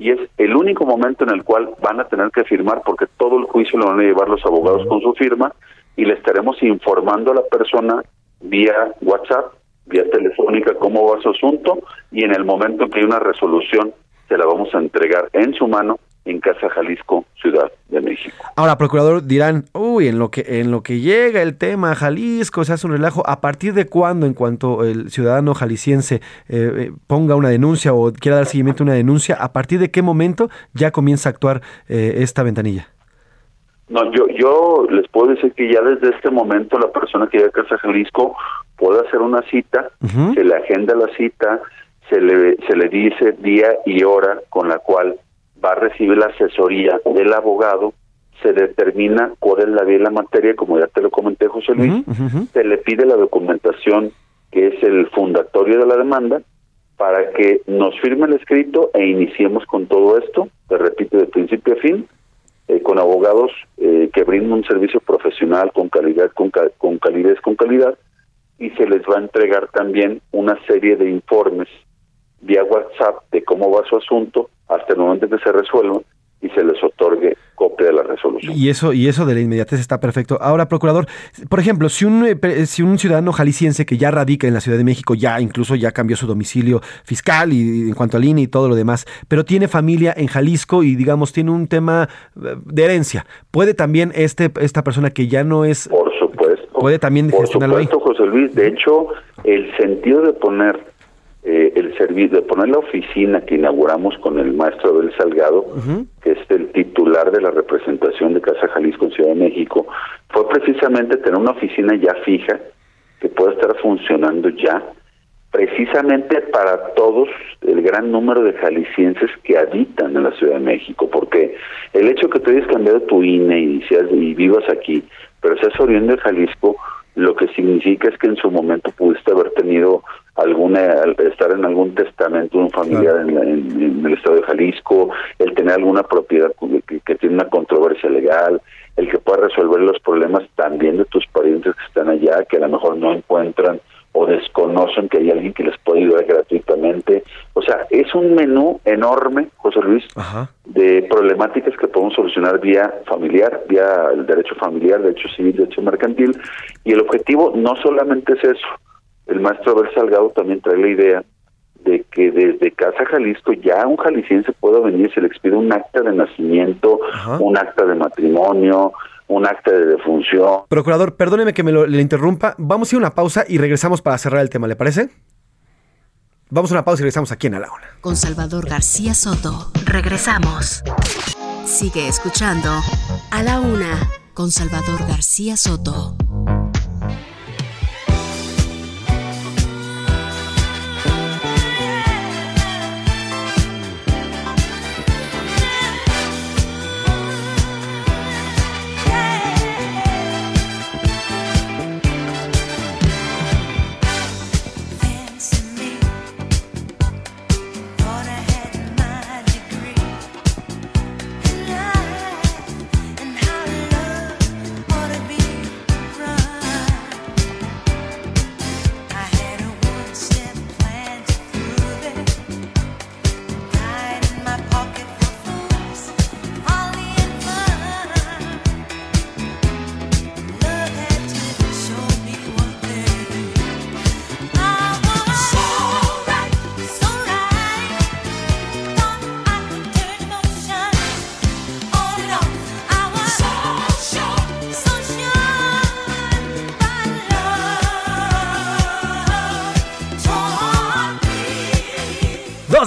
y es el único momento en el cual van a tener que firmar porque todo el juicio lo van a llevar los abogados con su firma y le estaremos informando a la persona vía WhatsApp vía telefónica cómo va su asunto y en el momento que hay una resolución se la vamos a entregar en su mano en Casa Jalisco, Ciudad de México. Ahora, procurador, dirán, uy, en lo que en lo que llega el tema Jalisco, se hace un relajo, ¿a partir de cuándo, en cuanto el ciudadano jalisciense eh, eh, ponga una denuncia o quiera dar seguimiento a una denuncia, a partir de qué momento ya comienza a actuar eh, esta ventanilla? No, yo, yo les puedo decir que ya desde este momento la persona que llega a Casa Jalisco puede hacer una cita, se le agenda la cita, se le, se le dice día y hora con la cual va a recibir la asesoría del abogado, se determina cuál es la vía la materia, como ya te lo comenté José Luis, se le pide la documentación que es el fundatorio de la demanda para que nos firme el escrito e iniciemos con todo esto, te repito, de principio a fin, eh, con abogados eh, que brinden un servicio profesional con calidad, con, con calidez, con calidad, y se les va a entregar también una serie de informes vía WhatsApp de cómo va su asunto hasta el momento que se resuelva y se les otorgue copia de la resolución. Y eso, y eso de la inmediatez está perfecto. Ahora, procurador, por ejemplo, si un, eh, si un ciudadano jalisciense que ya radica en la Ciudad de México, ya incluso ya cambió su domicilio fiscal y, en cuanto al INE y todo lo demás, pero tiene familia en Jalisco y digamos tiene un tema eh, de herencia, ¿puede también este esta persona que ya no es... Por supuesto. ¿Puede también Por supuesto, José Luis. De hecho, el sentido de poner eh, el servicio, de poner la oficina que inauguramos con el maestro Abel Salgado, que es el titular de la representación de Casa Jalisco en Ciudad de México, fue precisamente tener una oficina ya fija que pueda estar funcionando ya, precisamente para todos el gran número de jaliscienses que habitan en la Ciudad de México, porque el hecho que tú hayas cambiado tu INE y, y vivas aquí, pero seas oriundo de Jalisco, lo que significa es que en su momento pudiste haber tenido alguna estar en algún testamento de un familiar en, el estado de Jalisco, el tener alguna propiedad que, tiene una controversia legal, el que pueda resolver los problemas también de tus parientes que están allá, que a lo mejor no encuentran o desconocen que hay alguien que les puede ayudar gratuitamente. O sea, es un menú enorme, José Luis, de problemáticas que podemos solucionar vía familiar, vía el derecho familiar, derecho civil, derecho mercantil. Y el objetivo no solamente es eso, el maestro Abel Salgado también trae la idea de que desde Casa Jalisco ya un jalisciense pueda venir, se le expide un acta de nacimiento, un acta de matrimonio, un acta de defunción. Procurador, perdóneme que me lo, le interrumpa. Vamos a ir a una pausa y regresamos para cerrar el tema, ¿le parece? Vamos a una pausa y regresamos aquí en A la Una. Con Salvador García Soto. Regresamos. Sigue escuchando A la Una con Salvador García Soto.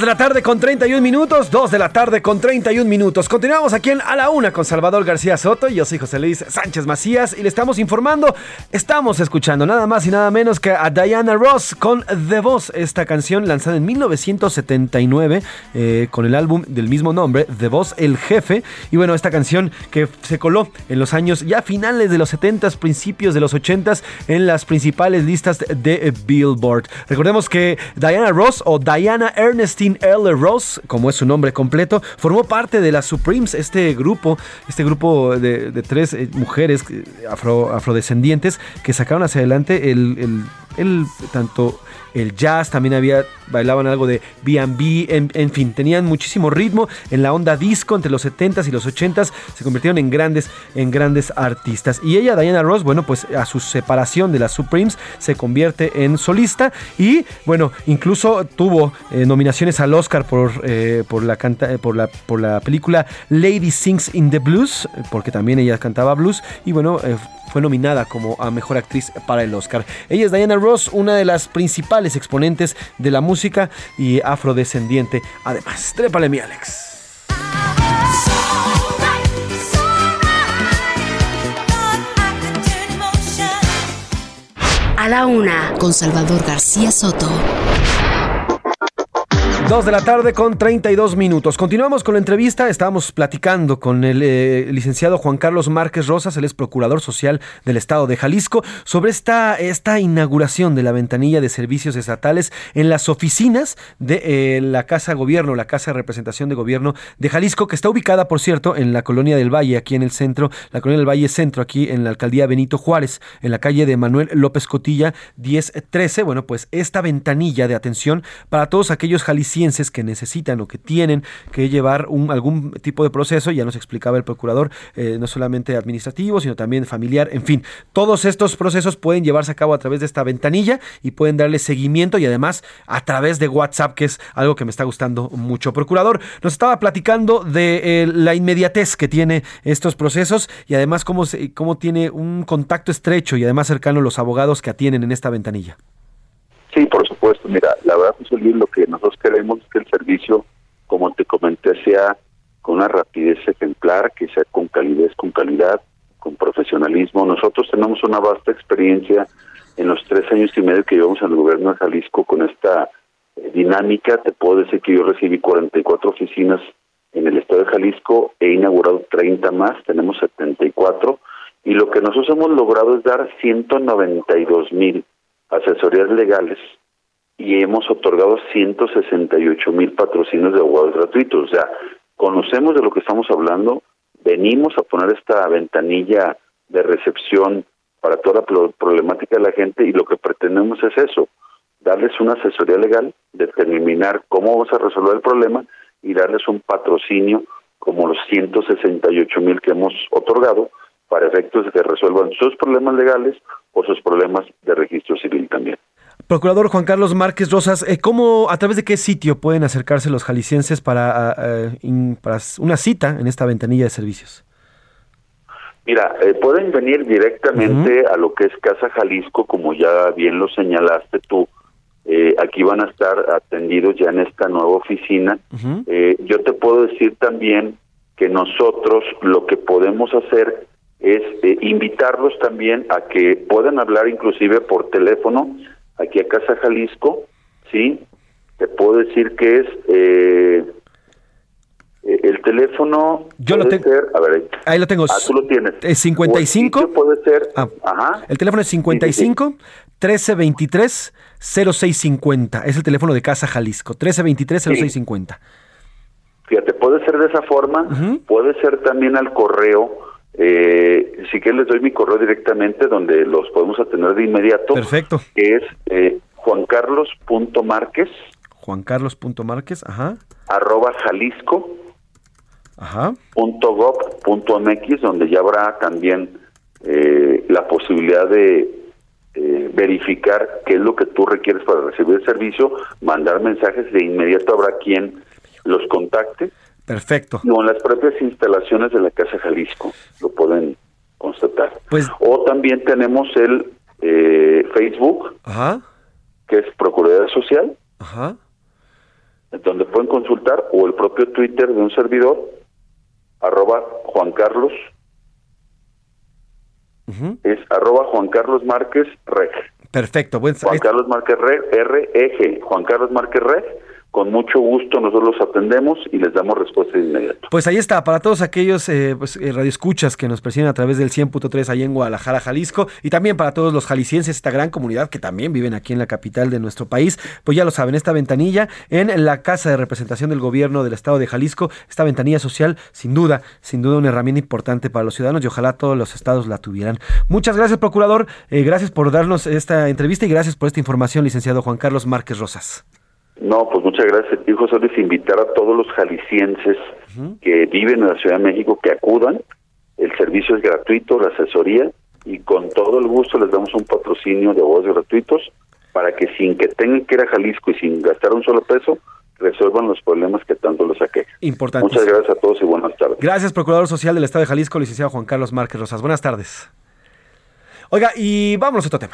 De la tarde con 31 minutos, 2 de la tarde con 31 minutos. Continuamos aquí en A la Una con Salvador García Soto yo soy José Luis Sánchez Macías y le estamos informando, estamos escuchando nada más y nada menos que a Diana Ross con The Voz, esta canción lanzada en 1979 eh, con el álbum del mismo nombre, The Voz, El Jefe. Y bueno, esta canción que se coló en los años ya finales de los 70s, principios de los 80s en las principales listas de Billboard. Recordemos que Diana Ross o Diana Ernestine L. Rose, como es su nombre completo, formó parte de las Supremes, este grupo, este grupo de, tres eh, mujeres afro, afrodescendientes que sacaron hacia adelante el, el tanto el jazz, también había, bailaban algo de B&B, en, fin, tenían muchísimo ritmo en la onda disco entre los 70s y los 80s, se convirtieron en grandes, en grandes artistas. Y ella, Diana Ross, bueno, pues a su separación de las Supremes se convierte en solista y, bueno, incluso tuvo eh, nominaciones al Oscar por, eh, por, la canta, eh, por, la, por la película Lady Sings in the Blues, porque también ella cantaba blues, y bueno, fue nominada como a Mejor Actriz para el Oscar. Ella es Diana Ross, una de las principales exponentes de la música y afrodescendiente. Además, trépale mi Alex. A la una, con Salvador García Soto. Dos de la tarde con 32 minutos. Continuamos con la entrevista. Estábamos platicando con el eh, licenciado Juan Carlos Márquez Rosas, el es procurador social del estado de Jalisco, sobre esta, esta inauguración de la ventanilla de servicios estatales en las oficinas de eh, la Casa Gobierno, la Casa de Representación de Gobierno de Jalisco, que está ubicada, por cierto, en la colonia del Valle, aquí en el centro, la colonia del Valle Centro, aquí en la alcaldía Benito Juárez, en la calle de Manuel López Cotilla, 1013. Bueno, pues esta ventanilla de atención para todos aquellos jaliscienses que necesitan o que tienen que llevar algún tipo de proceso, ya nos explicaba el procurador, eh, no solamente administrativo, sino también familiar, en fin, todos estos procesos pueden llevarse a cabo a través de esta ventanilla y pueden darle seguimiento y además a través de WhatsApp, que es algo que me está gustando mucho. Procurador, nos estaba platicando de eh, la inmediatez que tiene estos procesos y además cómo, cómo tiene un contacto estrecho y además cercano los abogados que atienden en esta ventanilla. Supuesto. Mira, la verdad, José Luis, lo que nosotros queremos es que el servicio, como te comenté, sea con una rapidez ejemplar, que sea con calidez, con calidad, con profesionalismo. Nosotros tenemos una vasta experiencia en los tres años y medio que llevamos en el gobierno de Jalisco con esta eh, dinámica. Te puedo decir que yo recibí 44 oficinas en el estado de Jalisco, he inaugurado 30 más, tenemos 74, y lo que nosotros hemos logrado es dar 192 mil asesorías legales y hemos otorgado 168 mil patrocinios de abogados gratuitos. O sea, conocemos de lo que estamos hablando, venimos a poner esta ventanilla de recepción para toda la problemática de la gente y lo que pretendemos es eso, darles una asesoría legal, determinar cómo vamos a resolver el problema y darles un patrocinio como los 168 mil que hemos otorgado para efectos de que resuelvan sus problemas legales o sus problemas de registro civil también. Procurador Juan Carlos Márquez Rosas, eh, ¿cómo, a través de qué sitio pueden acercarse los jaliscienses para, eh, para una cita en esta ventanilla de servicios? Mira, eh, pueden venir directamente a lo que es Casa Jalisco, como ya bien lo señalaste tú. aquí van a estar atendidos ya en esta nueva oficina. yo te puedo decir también que nosotros lo que podemos hacer es eh, invitarlos también a que puedan hablar inclusive por teléfono aquí a Casa Jalisco, ¿sí? Te puedo decir que es eh, eh, el teléfono Yo lo tengo. a ver, ahí lo tengo. Ah, tú lo tienes. Es 55. puede ser. Ah, ajá. El teléfono es 55 1323 0650. Es el teléfono de Casa Jalisco. 1323 0650. Fíjate, puede ser de esa forma, puede ser también al correo eh, si que les doy mi correo directamente donde los podemos atender de inmediato. Perfecto. Que es eh, juancarlos.márquez. Juancarlos.márquez, ajá. Arroba Jalisco. Ajá. Punto gov, punto mx, donde ya habrá también eh, la posibilidad de eh, verificar qué es lo que tú requieres para recibir el servicio, mandar mensajes, de inmediato habrá quien los contacte Perfecto. No, en las propias instalaciones de la Casa Jalisco lo pueden constatar. Pues, o también tenemos el eh, Facebook, Ajá. que es Procuraduría Social, Ajá. donde pueden consultar, o el propio Twitter de un servidor, arroba Juan Carlos, es arroba Juan Carlos Márquez Reg. Perfecto. Juan Carlos Márquez Reg, R-E-G, Juan Carlos Márquez Reg, con mucho gusto nosotros los atendemos y les damos respuesta de inmediato. Pues ahí está, para todos aquellos eh, pues, eh, radioescuchas que nos presionan a través del 100.3 ahí en Guadalajara, Jalisco, y también para todos los jaliscienses, esta gran comunidad que también viven aquí en la capital de nuestro país, pues ya lo saben, esta ventanilla en la Casa de Representación del Gobierno del Estado de Jalisco, esta ventanilla social, sin duda, sin duda una herramienta importante para los ciudadanos y ojalá todos los estados la tuvieran. Muchas gracias, procurador, eh, gracias por darnos esta entrevista y gracias por esta información, licenciado Juan Carlos Márquez Rosas. No, pues muchas gracias, tío José Luis. Invitar a todos los jaliscienses que viven en la Ciudad de México que acudan. El servicio es gratuito, la asesoría, y con todo el gusto les damos un patrocinio de abogados gratuitos para que sin que tengan que ir a Jalisco y sin gastar un solo peso, resuelvan los problemas que tanto los aquejan. Importante. Muchas gracias a todos y buenas tardes. Gracias, Procurador Social del Estado de Jalisco, licenciado Juan Carlos Márquez Rosas. Buenas tardes. Oiga, y vámonos a otro tema.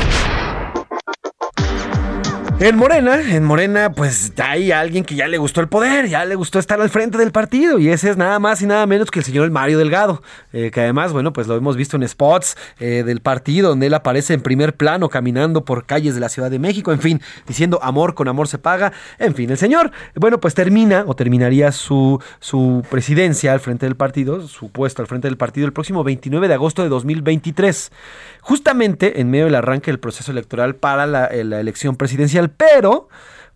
En Morena, en Morena, pues hay alguien que ya le gustó el poder, ya le gustó estar al frente del partido, y ese es nada más y nada menos que el señor Mario Delgado, eh, que además, bueno, pues lo hemos visto en spots eh, del partido, donde él aparece en primer plano caminando por calles de la Ciudad de México, en fin, diciendo amor con amor se paga, en fin, el señor, bueno, pues termina o terminaría su, su presidencia al frente del partido, su puesto al frente del partido el próximo 29 de agosto de 2023 justamente en medio del arranque del proceso electoral para la, la elección presidencial, pero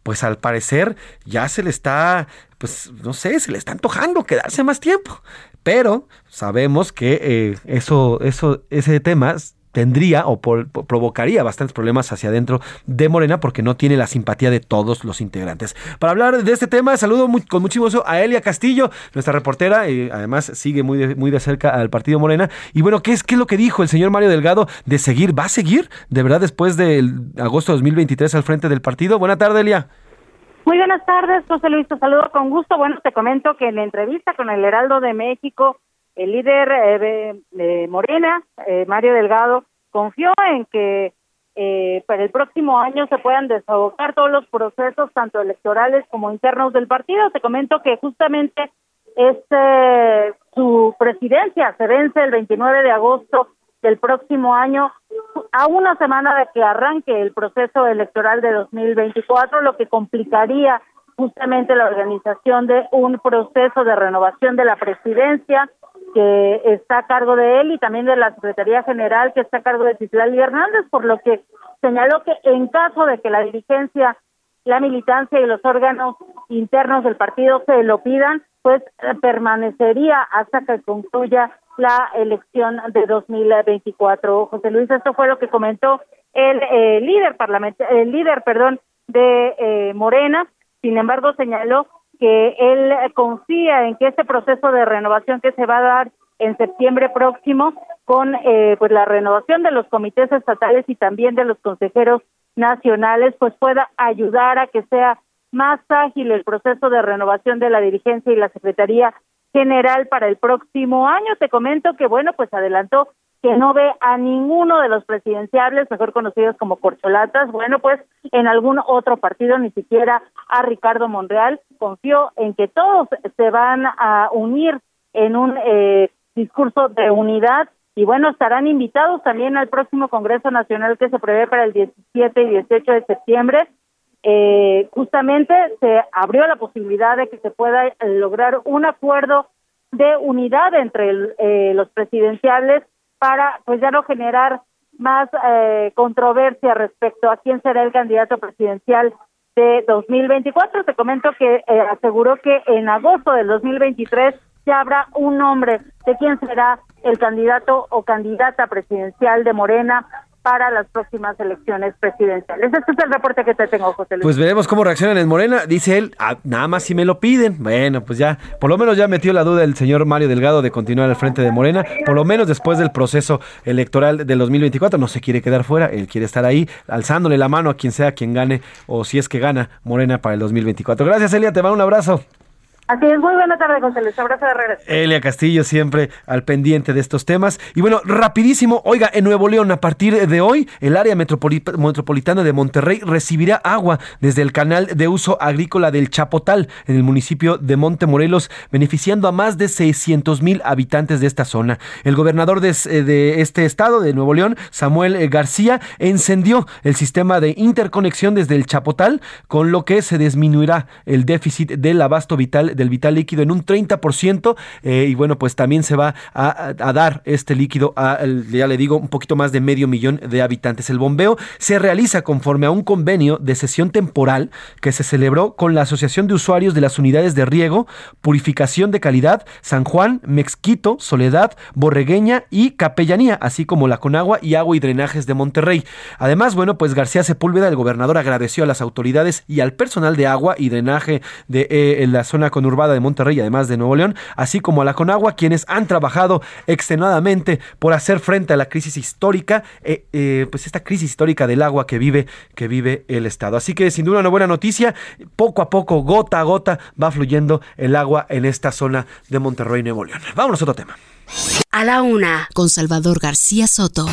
pues al parecer ya se le está, pues no sé, se le está antojando quedarse más tiempo. Pero sabemos que eh, eso, eso, ese tema tendría o provocaría bastantes problemas hacia adentro de Morena porque no tiene la simpatía de todos los integrantes. Para hablar de este tema, saludo con muchísimo gusto a Elia Castillo, nuestra reportera, y además sigue muy de, muy de cerca al partido Morena. Y bueno, ¿qué es, ¿qué es lo que dijo el señor Mario Delgado de seguir? ¿Va a seguir de verdad después del agosto de 2023 al frente del partido? Buena tarde, Elia. Muy buenas tardes, José Luis, te saludo con gusto. Bueno, te comento que en la entrevista con el Heraldo de México, el líder eh, Morena, eh, Mario Delgado, confió en que eh, para el próximo año se puedan desahogar todos los procesos, tanto electorales como internos del partido. Te comento que justamente este su presidencia se vence el 29 de agosto del próximo año, a una semana de que arranque el proceso electoral de 2024, lo que complicaría justamente la organización de un proceso de renovación de la presidencia que está a cargo de él y también de la Secretaría General que está a cargo de Citlali Hernández, por lo que señaló que en caso de que la dirigencia, la militancia y los órganos internos del partido se lo pidan, pues eh, permanecería hasta que concluya la elección de 2024. José Luis, esto fue lo que comentó el eh, líder parlamentario, el líder, perdón, de eh, Morena. Sin embargo, señaló que él confía en que este proceso de renovación que se va a dar en septiembre próximo con eh, pues la renovación de los comités estatales y también de los consejeros nacionales pues pueda ayudar a que sea más ágil el proceso de renovación de la dirigencia y la Secretaría General para el próximo año. Te comento que bueno, pues adelantó que no ve a ninguno de los presidenciables, mejor conocidos como corcholatas, bueno, pues en algún otro partido, ni siquiera a Ricardo Monreal, confió en que todos se van a unir en un eh, discurso de unidad y bueno, estarán invitados también al próximo Congreso Nacional que se prevé para el 17 y 18 de septiembre. Eh, justamente se abrió la posibilidad de que se pueda lograr un acuerdo de unidad entre eh, los presidenciales para pues ya no generar más eh, controversia respecto a quién será el candidato presidencial de 2024. Te comento que eh, aseguró que en agosto del 2023 ya habrá un nombre de quién será el candidato o candidata presidencial de Morena para las próximas elecciones presidenciales. Este es el reporte que te tengo, José Luis. Pues veremos cómo reaccionan en Morena. Dice él, ah, nada más si me lo piden. Bueno, pues ya, por lo menos ya metió la duda el señor Mario Delgado de continuar al frente de Morena. Por lo menos después del proceso electoral del 2024, no se quiere quedar fuera. Él quiere estar ahí, alzándole la mano a quien sea quien gane o si es que gana Morena para el 2024. Gracias, Elia. Te va un abrazo. Así es, muy buena tarde, José Luis. Abrazo de regreso. Elia Castillo siempre al pendiente de estos temas. Y bueno, rapidísimo, oiga, en Nuevo León, a partir de hoy, el área metropolitana de Monterrey recibirá agua desde el canal de uso agrícola del Chapotal, en el municipio de Montemorelos, beneficiando a más de 600 mil habitantes de esta zona. El gobernador de, eh, de este estado, de Nuevo León, Samuel eh, García, encendió el sistema de interconexión desde el Chapotal, con lo que se disminuirá el déficit del abasto vital del vital líquido en un 30% eh, y bueno, pues también se va a, dar este líquido a, ya le digo, un poquito más de medio millón de habitantes. El bombeo se realiza conforme a un convenio de sesión temporal que se celebró con la Asociación de Usuarios de las Unidades de Riego, Purificación de Calidad, San Juan, Mexquito, Soledad, Borregueña y Capellanía, así como la Conagua y Agua y Drenajes de Monterrey. Además, bueno, pues García Sepúlveda, el gobernador, agradeció a las autoridades y al personal de agua y drenaje de eh, la zona con Urbada de Monterrey, además de Nuevo León, así como a la Conagua, quienes han trabajado extenuadamente por hacer frente a la crisis histórica, eh, eh, pues esta crisis histórica del agua que vive, que vive el Estado. Así que sin duda una buena noticia, poco a poco, gota a gota, va fluyendo el agua en esta zona de Monterrey, Nuevo León. Vámonos a otro tema. A la una, con Salvador García Soto.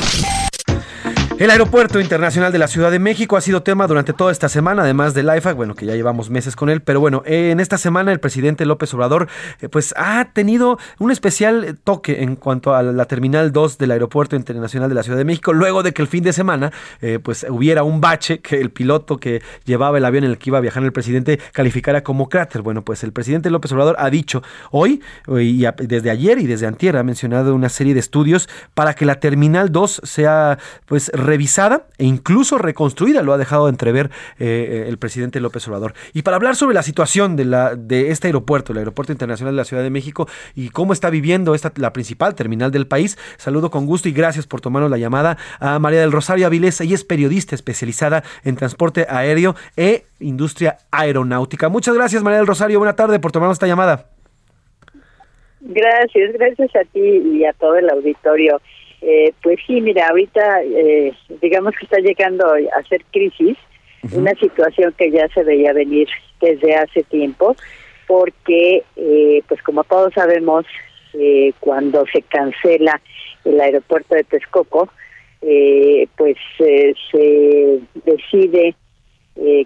El Aeropuerto Internacional de la Ciudad de México ha sido tema durante toda esta semana, además del IFAC, bueno, que ya llevamos meses con él, pero bueno, en esta semana el presidente López Obrador eh, pues ha tenido un especial toque en cuanto a la Terminal 2 del Aeropuerto Internacional de la Ciudad de México, luego de que el fin de semana eh, pues hubiera un bache que el piloto que llevaba el avión en el que iba a viajar el presidente calificara como cráter. Bueno, pues el presidente López Obrador ha dicho hoy y desde ayer y desde antier ha mencionado una serie de estudios para que la Terminal 2 sea pues revisada e incluso reconstruida, lo ha dejado entrever eh, el presidente López Obrador. Y para hablar sobre la situación de, la, de este aeropuerto, el Aeropuerto Internacional de la Ciudad de México, y cómo está viviendo esta, la principal terminal del país, saludo con gusto y gracias por tomarnos la llamada a María del Rosario Avilés. Ella es periodista especializada en transporte aéreo e industria aeronáutica. Muchas gracias, María del Rosario. Buena tarde por tomarnos esta llamada. Gracias, gracias a ti y a todo el auditorio. Eh, pues sí, mira, ahorita eh, digamos que está llegando a ser crisis, una situación que ya se veía venir desde hace tiempo, porque eh, pues como todos sabemos, cuando se cancela el aeropuerto de Texcoco, pues se decide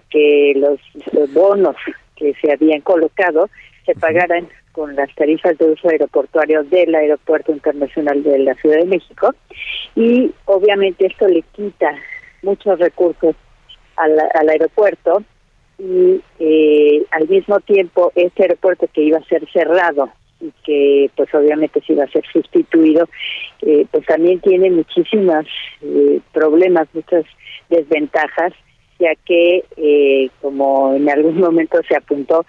que los, los bonos que se habían colocado se pagaran con las tarifas de uso aeroportuario del Aeropuerto Internacional de la Ciudad de México. Y obviamente esto le quita muchos recursos al, aeropuerto y eh, al mismo tiempo este aeropuerto que iba a ser cerrado y que pues obviamente se iba a ser sustituido, eh, pues también tiene muchísimas eh, problemas, muchas desventajas ya que, eh, como en algún momento se apuntó,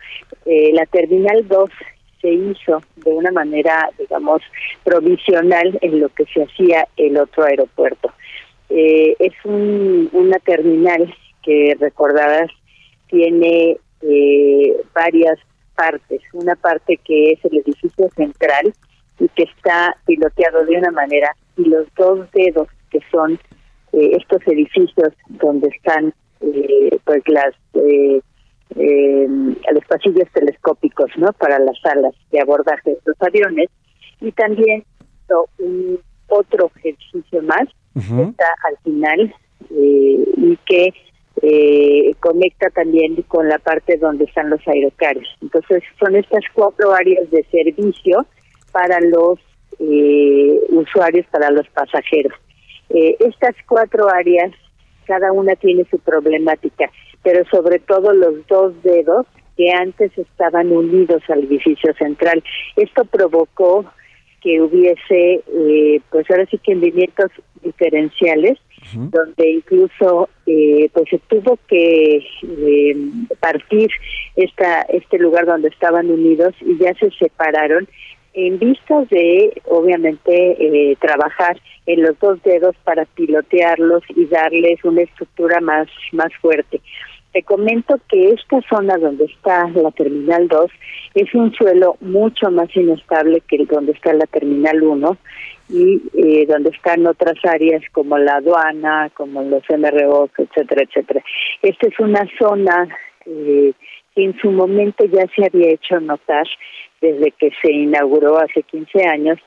eh, la Terminal 2 se hizo de una manera, digamos, provisional en lo que se hacía el otro aeropuerto. Eh, es un, una terminal que, recordadas, tiene eh, varias partes. Una parte que es el edificio central y que está piloteado de una manera, y los dos dedos que son eh, estos edificios donde están pues las eh, a los pasillos telescópicos no para las salas de abordaje de los aviones y también un otro ejercicio más está al final eh, y que eh, conecta también con la parte donde están los aerocares. Entonces son estas cuatro áreas de servicio para los eh, usuarios, para los pasajeros. Estas cuatro áreas, cada una tiene su problemática pero sobre todo los dos dedos que antes estaban unidos al edificio central. Esto provocó que hubiese, eh, pues ahora sí que movimientos diferenciales, donde incluso eh, pues se tuvo que eh, partir esta este lugar donde estaban unidos y ya se separaron en vistas de obviamente eh, trabajar en los dos dedos para pilotearlos y darles una estructura más más fuerte. Te comento que esta zona donde está la Terminal 2 es un suelo mucho más inestable que donde está la Terminal 1 y eh, donde están otras áreas como la aduana, como los MRO, etcétera, etcétera. Esta es una zona eh, que en su momento ya se había hecho notar desde que se inauguró hace 15 años,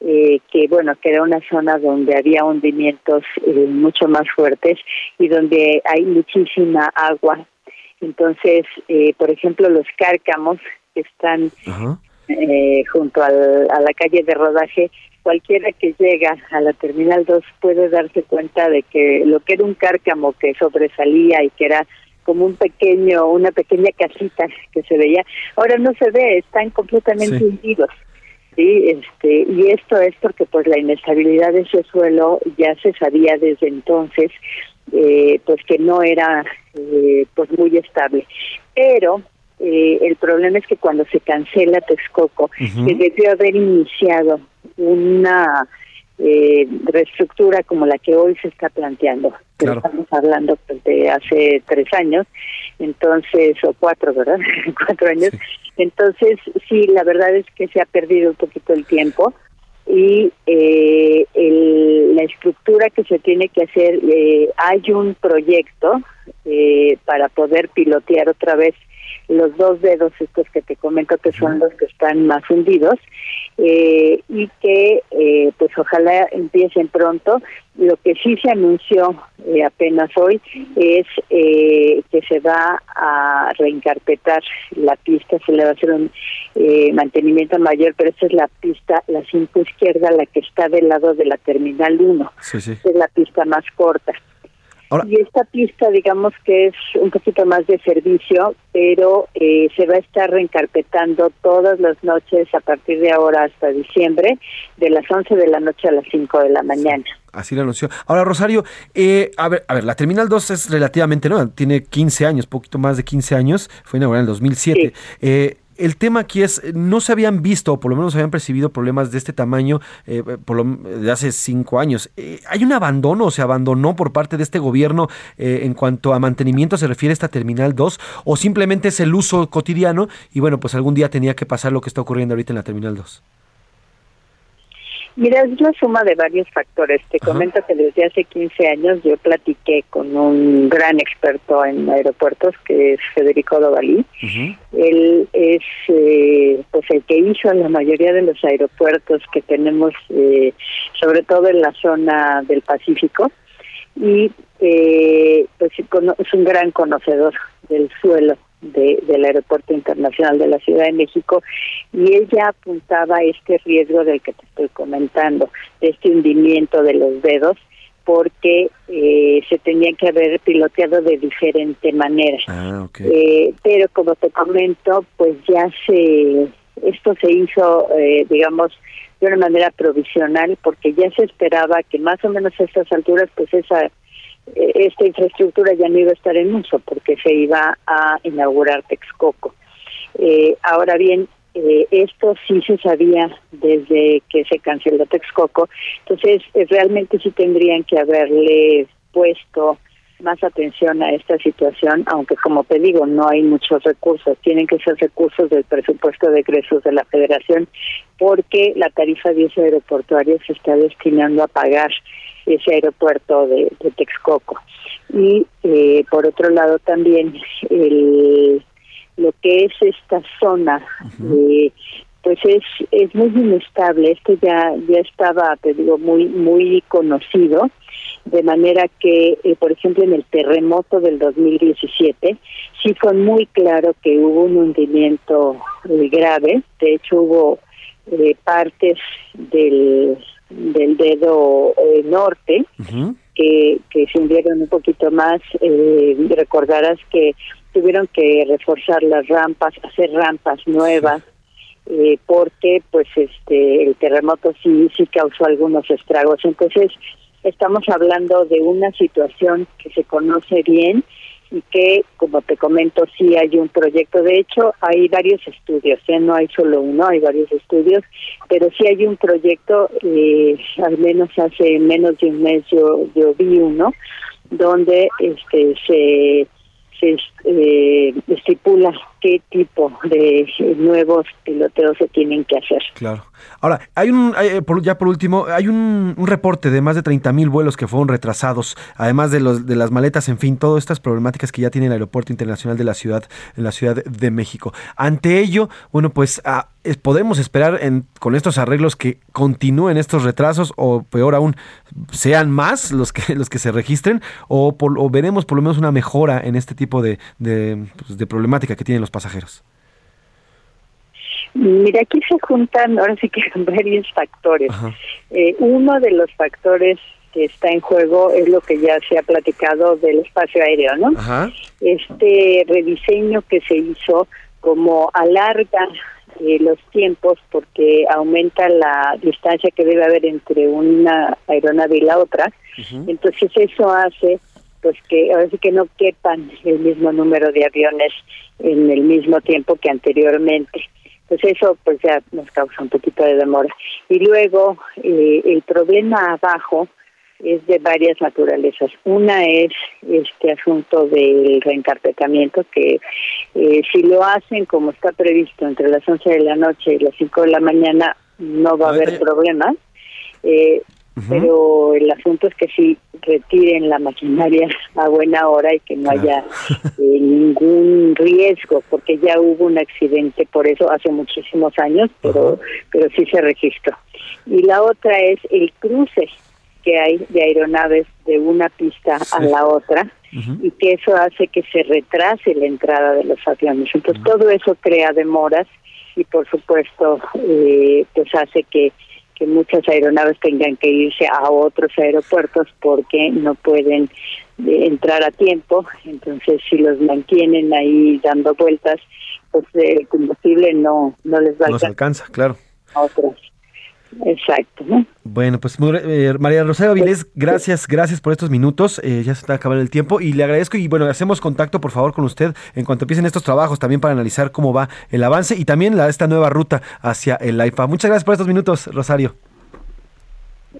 eh, que bueno, que era una zona donde había hundimientos eh, mucho más fuertes y donde hay muchísima agua. Entonces, eh, por ejemplo, los cárcamos que están junto al, a la calle de rodaje, cualquiera que llega a la Terminal 2 puede darse cuenta de que lo que era un cárcamo que sobresalía y que era como un pequeño, una pequeña casita que se veía, ahora no se ve, están completamente hundidos. Sí, este, y esto es porque pues la inestabilidad de ese suelo ya se sabía desde entonces, eh, pues que no era eh, pues muy estable. Pero eh, el problema es que cuando se cancela Texcoco, se debió haber iniciado una eh, reestructura como la que hoy se está planteando. Estamos hablando pues, de hace tres años, entonces, o cuatro, ¿verdad? *laughs* cuatro años. Entonces, sí, la verdad es que se ha perdido un poquito el tiempo y eh, la estructura que se tiene que hacer, eh, hay un proyecto eh, para poder pilotear otra vez los dos dedos estos que te comento que son los que están más hundidos eh, y que eh, pues ojalá empiecen pronto. Lo que sí se anunció eh, apenas hoy es que se va a reencarpetar la pista, se le va a hacer un mantenimiento mayor, pero esta es la pista, la cinta izquierda, la que está del lado de la Terminal 1. Es la pista más corta y esta pista, digamos que es un poquito más de servicio, pero eh, se va a estar reencarpetando todas las noches a partir de ahora hasta diciembre, de las 11 de la noche a las 5 de la mañana. Así lo anunció. Ahora, Rosario, eh, a, ver, a ver, la Terminal 2 es relativamente nueva, tiene 15 años, poquito más de 15 años, fue inaugurada en el 2007. Eh, el tema aquí es, no se habían visto, o por lo menos se habían percibido problemas de este tamaño eh, por lo, de hace cinco años. Eh, ¿Hay un abandono o se abandonó por parte de este gobierno eh, en cuanto a mantenimiento se refiere a esta Terminal 2? ¿O simplemente es el uso cotidiano y bueno, pues algún día tenía que pasar lo que está ocurriendo ahorita en la Terminal 2? Mira, es la suma de varios factores. Te comento que desde hace 15 años yo platiqué con un gran experto en aeropuertos, que es Federico Dovalí. Él es eh, pues el que hizo la mayoría de los aeropuertos que tenemos, eh, sobre todo en la zona del Pacífico. Y eh, pues es un gran conocedor del suelo del Aeropuerto Internacional de la Ciudad de México y ella apuntaba este riesgo del que te estoy comentando, de este hundimiento de los dedos, porque eh, se tenía que haber piloteado de diferente manera. Ah, eh, pero como te comento, pues ya se, esto se hizo, eh, digamos, de una manera provisional, porque ya se esperaba que más o menos a estas alturas, pues esa esta infraestructura ya no iba a estar en uso porque se iba a inaugurar Texcoco. Eh, ahora bien, eh, esto sí se sabía desde que se canceló Texcoco, entonces realmente sí tendrían que haberle puesto más atención a esta situación, aunque como te digo, no hay muchos recursos, tienen que ser recursos del presupuesto de egresos de la federación, porque la tarifa de uso aeroportuario se está destinando a pagar ese aeropuerto de, Texcoco. Y eh, por otro lado también el, lo que es esta zona, eh, pues es, es muy inestable. Esto ya, ya estaba, te digo, muy, muy conocido de manera que, eh, por ejemplo, en el terremoto del 2017, sí fue muy claro que hubo un hundimiento grave, de hecho hubo partes del del dedo eh, norte, que, que se hundieron un poquito más. Eh, recordarás que tuvieron que reforzar las rampas, hacer rampas nuevas, eh, porque pues este el terremoto sí, sí causó algunos estragos. Entonces, estamos hablando de una situación que se conoce bien y que, como te comento, sí hay un proyecto. De hecho, hay varios estudios, ¿eh? no hay solo uno, hay varios estudios, pero sí hay un proyecto, eh, al menos hace menos de un mes yo, yo vi uno, donde este se, se eh, estipula qué tipo de nuevos piloteos se tienen que hacer. Claro. Ahora, hay un, eh, ya por último, hay un, reporte de más de 30 mil vuelos que fueron retrasados, además de, los, de las maletas, en fin, todas estas problemáticas que ya tiene el Aeropuerto Internacional de la Ciudad, en la Ciudad de México. Ante ello, bueno, pues ah, podemos esperar con estos arreglos que continúen estos retrasos o peor aún, sean más los que, *laughs* los que se registren o, veremos por lo menos una mejora en este tipo de, de, pues, de problemática que tienen los pasajeros. Mira, aquí se juntan ahora sí que *laughs* varios factores. Eh, uno de los factores que está en juego es lo que ya se ha platicado del espacio aéreo, ¿no? Este rediseño que se hizo como alarga eh, los tiempos porque aumenta la distancia que debe haber entre una aeronave y la otra. Entonces eso hace pues que ahora sí que no quepan el mismo número de aviones en el mismo tiempo que anteriormente pues eso pues ya nos causa un poquito de demora. Y luego eh, el problema abajo es de varias naturalezas. Una es este asunto del reencarpetamiento, que eh, si lo hacen como está previsto entre las 11 de la noche y las 5 de la mañana, no va a haber problemas. Eh, pero el asunto es que si retiren la maquinaria *laughs* a buena hora y que no haya eh, ningún riesgo, porque ya hubo un accidente por eso hace muchísimos años, pero, pero sí se registró. Y la otra es el cruce que hay de aeronaves de una pista a la otra y que eso hace que se retrase la entrada de los aviones. Entonces todo eso crea demoras y por supuesto eh, pues hace que que muchas aeronaves tengan que irse a otros aeropuertos porque no pueden eh, entrar a tiempo. Entonces, si los mantienen ahí dando vueltas, pues el combustible no, no les va a No alcanza, claro. A otros. Exacto. Bueno, pues eh, María Rosario Avilés, gracias, gracias por estos minutos. Eh, ya se está acabando el tiempo y le agradezco y bueno, hacemos contacto por favor con usted en cuanto empiecen estos trabajos también para analizar cómo va el avance y también la, esta nueva ruta hacia el AIFA. Muchas gracias por estos minutos, Rosario.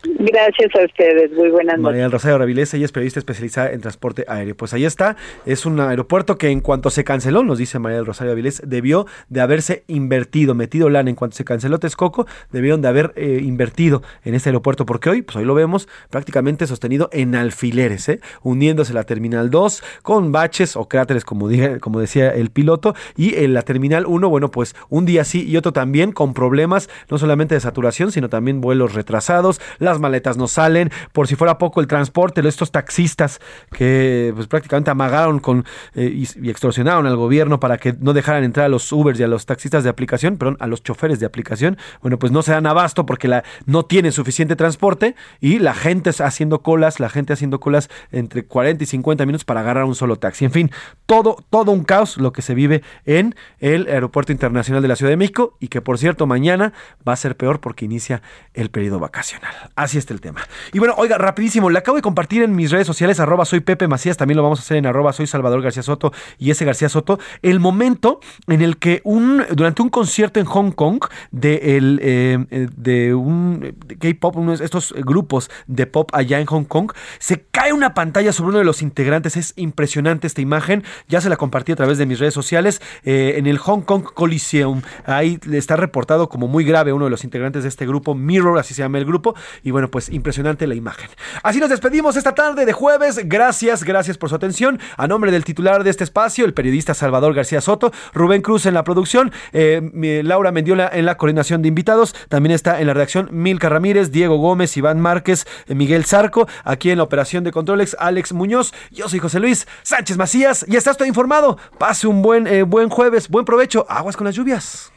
Gracias a ustedes, muy buenas noches. María Rosario Ravilés, ella es periodista especializada en transporte aéreo. Pues ahí está, es un aeropuerto que en cuanto se canceló, nos dice María Rosario Ravilés, debió de haberse invertido, metido lana. En cuanto se canceló Texcoco, debieron de haber eh, invertido en este aeropuerto, porque hoy, pues hoy lo vemos prácticamente sostenido en alfileres, ¿eh? uniéndose la Terminal 2 con baches o cráteres, como, como decía el piloto, y en la Terminal 1, bueno, pues un día sí y otro también, con problemas no solamente de saturación, sino también vuelos retrasados, las maletas no salen, por si fuera poco el transporte, estos taxistas que pues prácticamente amagaron con eh, y, extorsionaron al gobierno para que no dejaran entrar a los Ubers y a los taxistas de aplicación, perdón, a los choferes de aplicación, bueno, pues no se dan abasto porque no tienen suficiente transporte y la gente haciendo colas, la gente haciendo colas entre 40 y 50 minutos para agarrar un solo taxi. En fin, todo, todo un caos lo que se vive en el Aeropuerto Internacional de la Ciudad de México y que por cierto mañana va a ser peor porque inicia el periodo vacacional. Así está el tema. Y bueno, oiga, rapidísimo, le acabo de compartir en mis redes sociales, arroba soy Pepe Macías, también lo vamos a hacer en arroba soy Salvador García Soto y ese García Soto, el momento en el que un, durante un concierto en Hong Kong de, el, eh, de un K-pop, uno de estos grupos de pop allá en Hong Kong, se cae una pantalla sobre uno de los integrantes, es impresionante esta imagen, ya se la compartí a través de mis redes sociales, eh, en el Hong Kong Coliseum, ahí está reportado como muy grave uno de los integrantes de este grupo, Mirror, así se llama el grupo, bueno, pues impresionante la imagen. Así nos despedimos esta tarde de jueves. Gracias, gracias por su atención. A nombre del titular de este espacio, el periodista Salvador García Soto, Rubén Cruz en la producción, eh, Laura Mendiola en la coordinación de invitados. También está en la redacción Milka Ramírez, Diego Gómez, Iván Márquez, eh, Miguel Zarco. Aquí en la operación de controles, Alex Muñoz. Yo soy José Luis Sánchez Macías y estás todo informado. Pase un buen, eh, buen jueves, buen provecho. Aguas con las lluvias.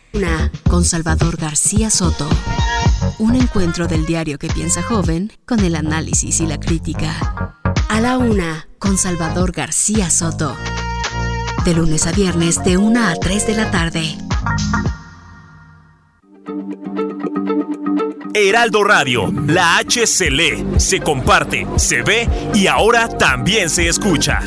Con Salvador García Soto. Un encuentro del diario que piensa joven con el análisis y la crítica. A la una con Salvador García Soto. De lunes a viernes de 1 a 3 de la tarde. Heraldo Radio, la H se lee, se comparte, se ve y ahora también se escucha.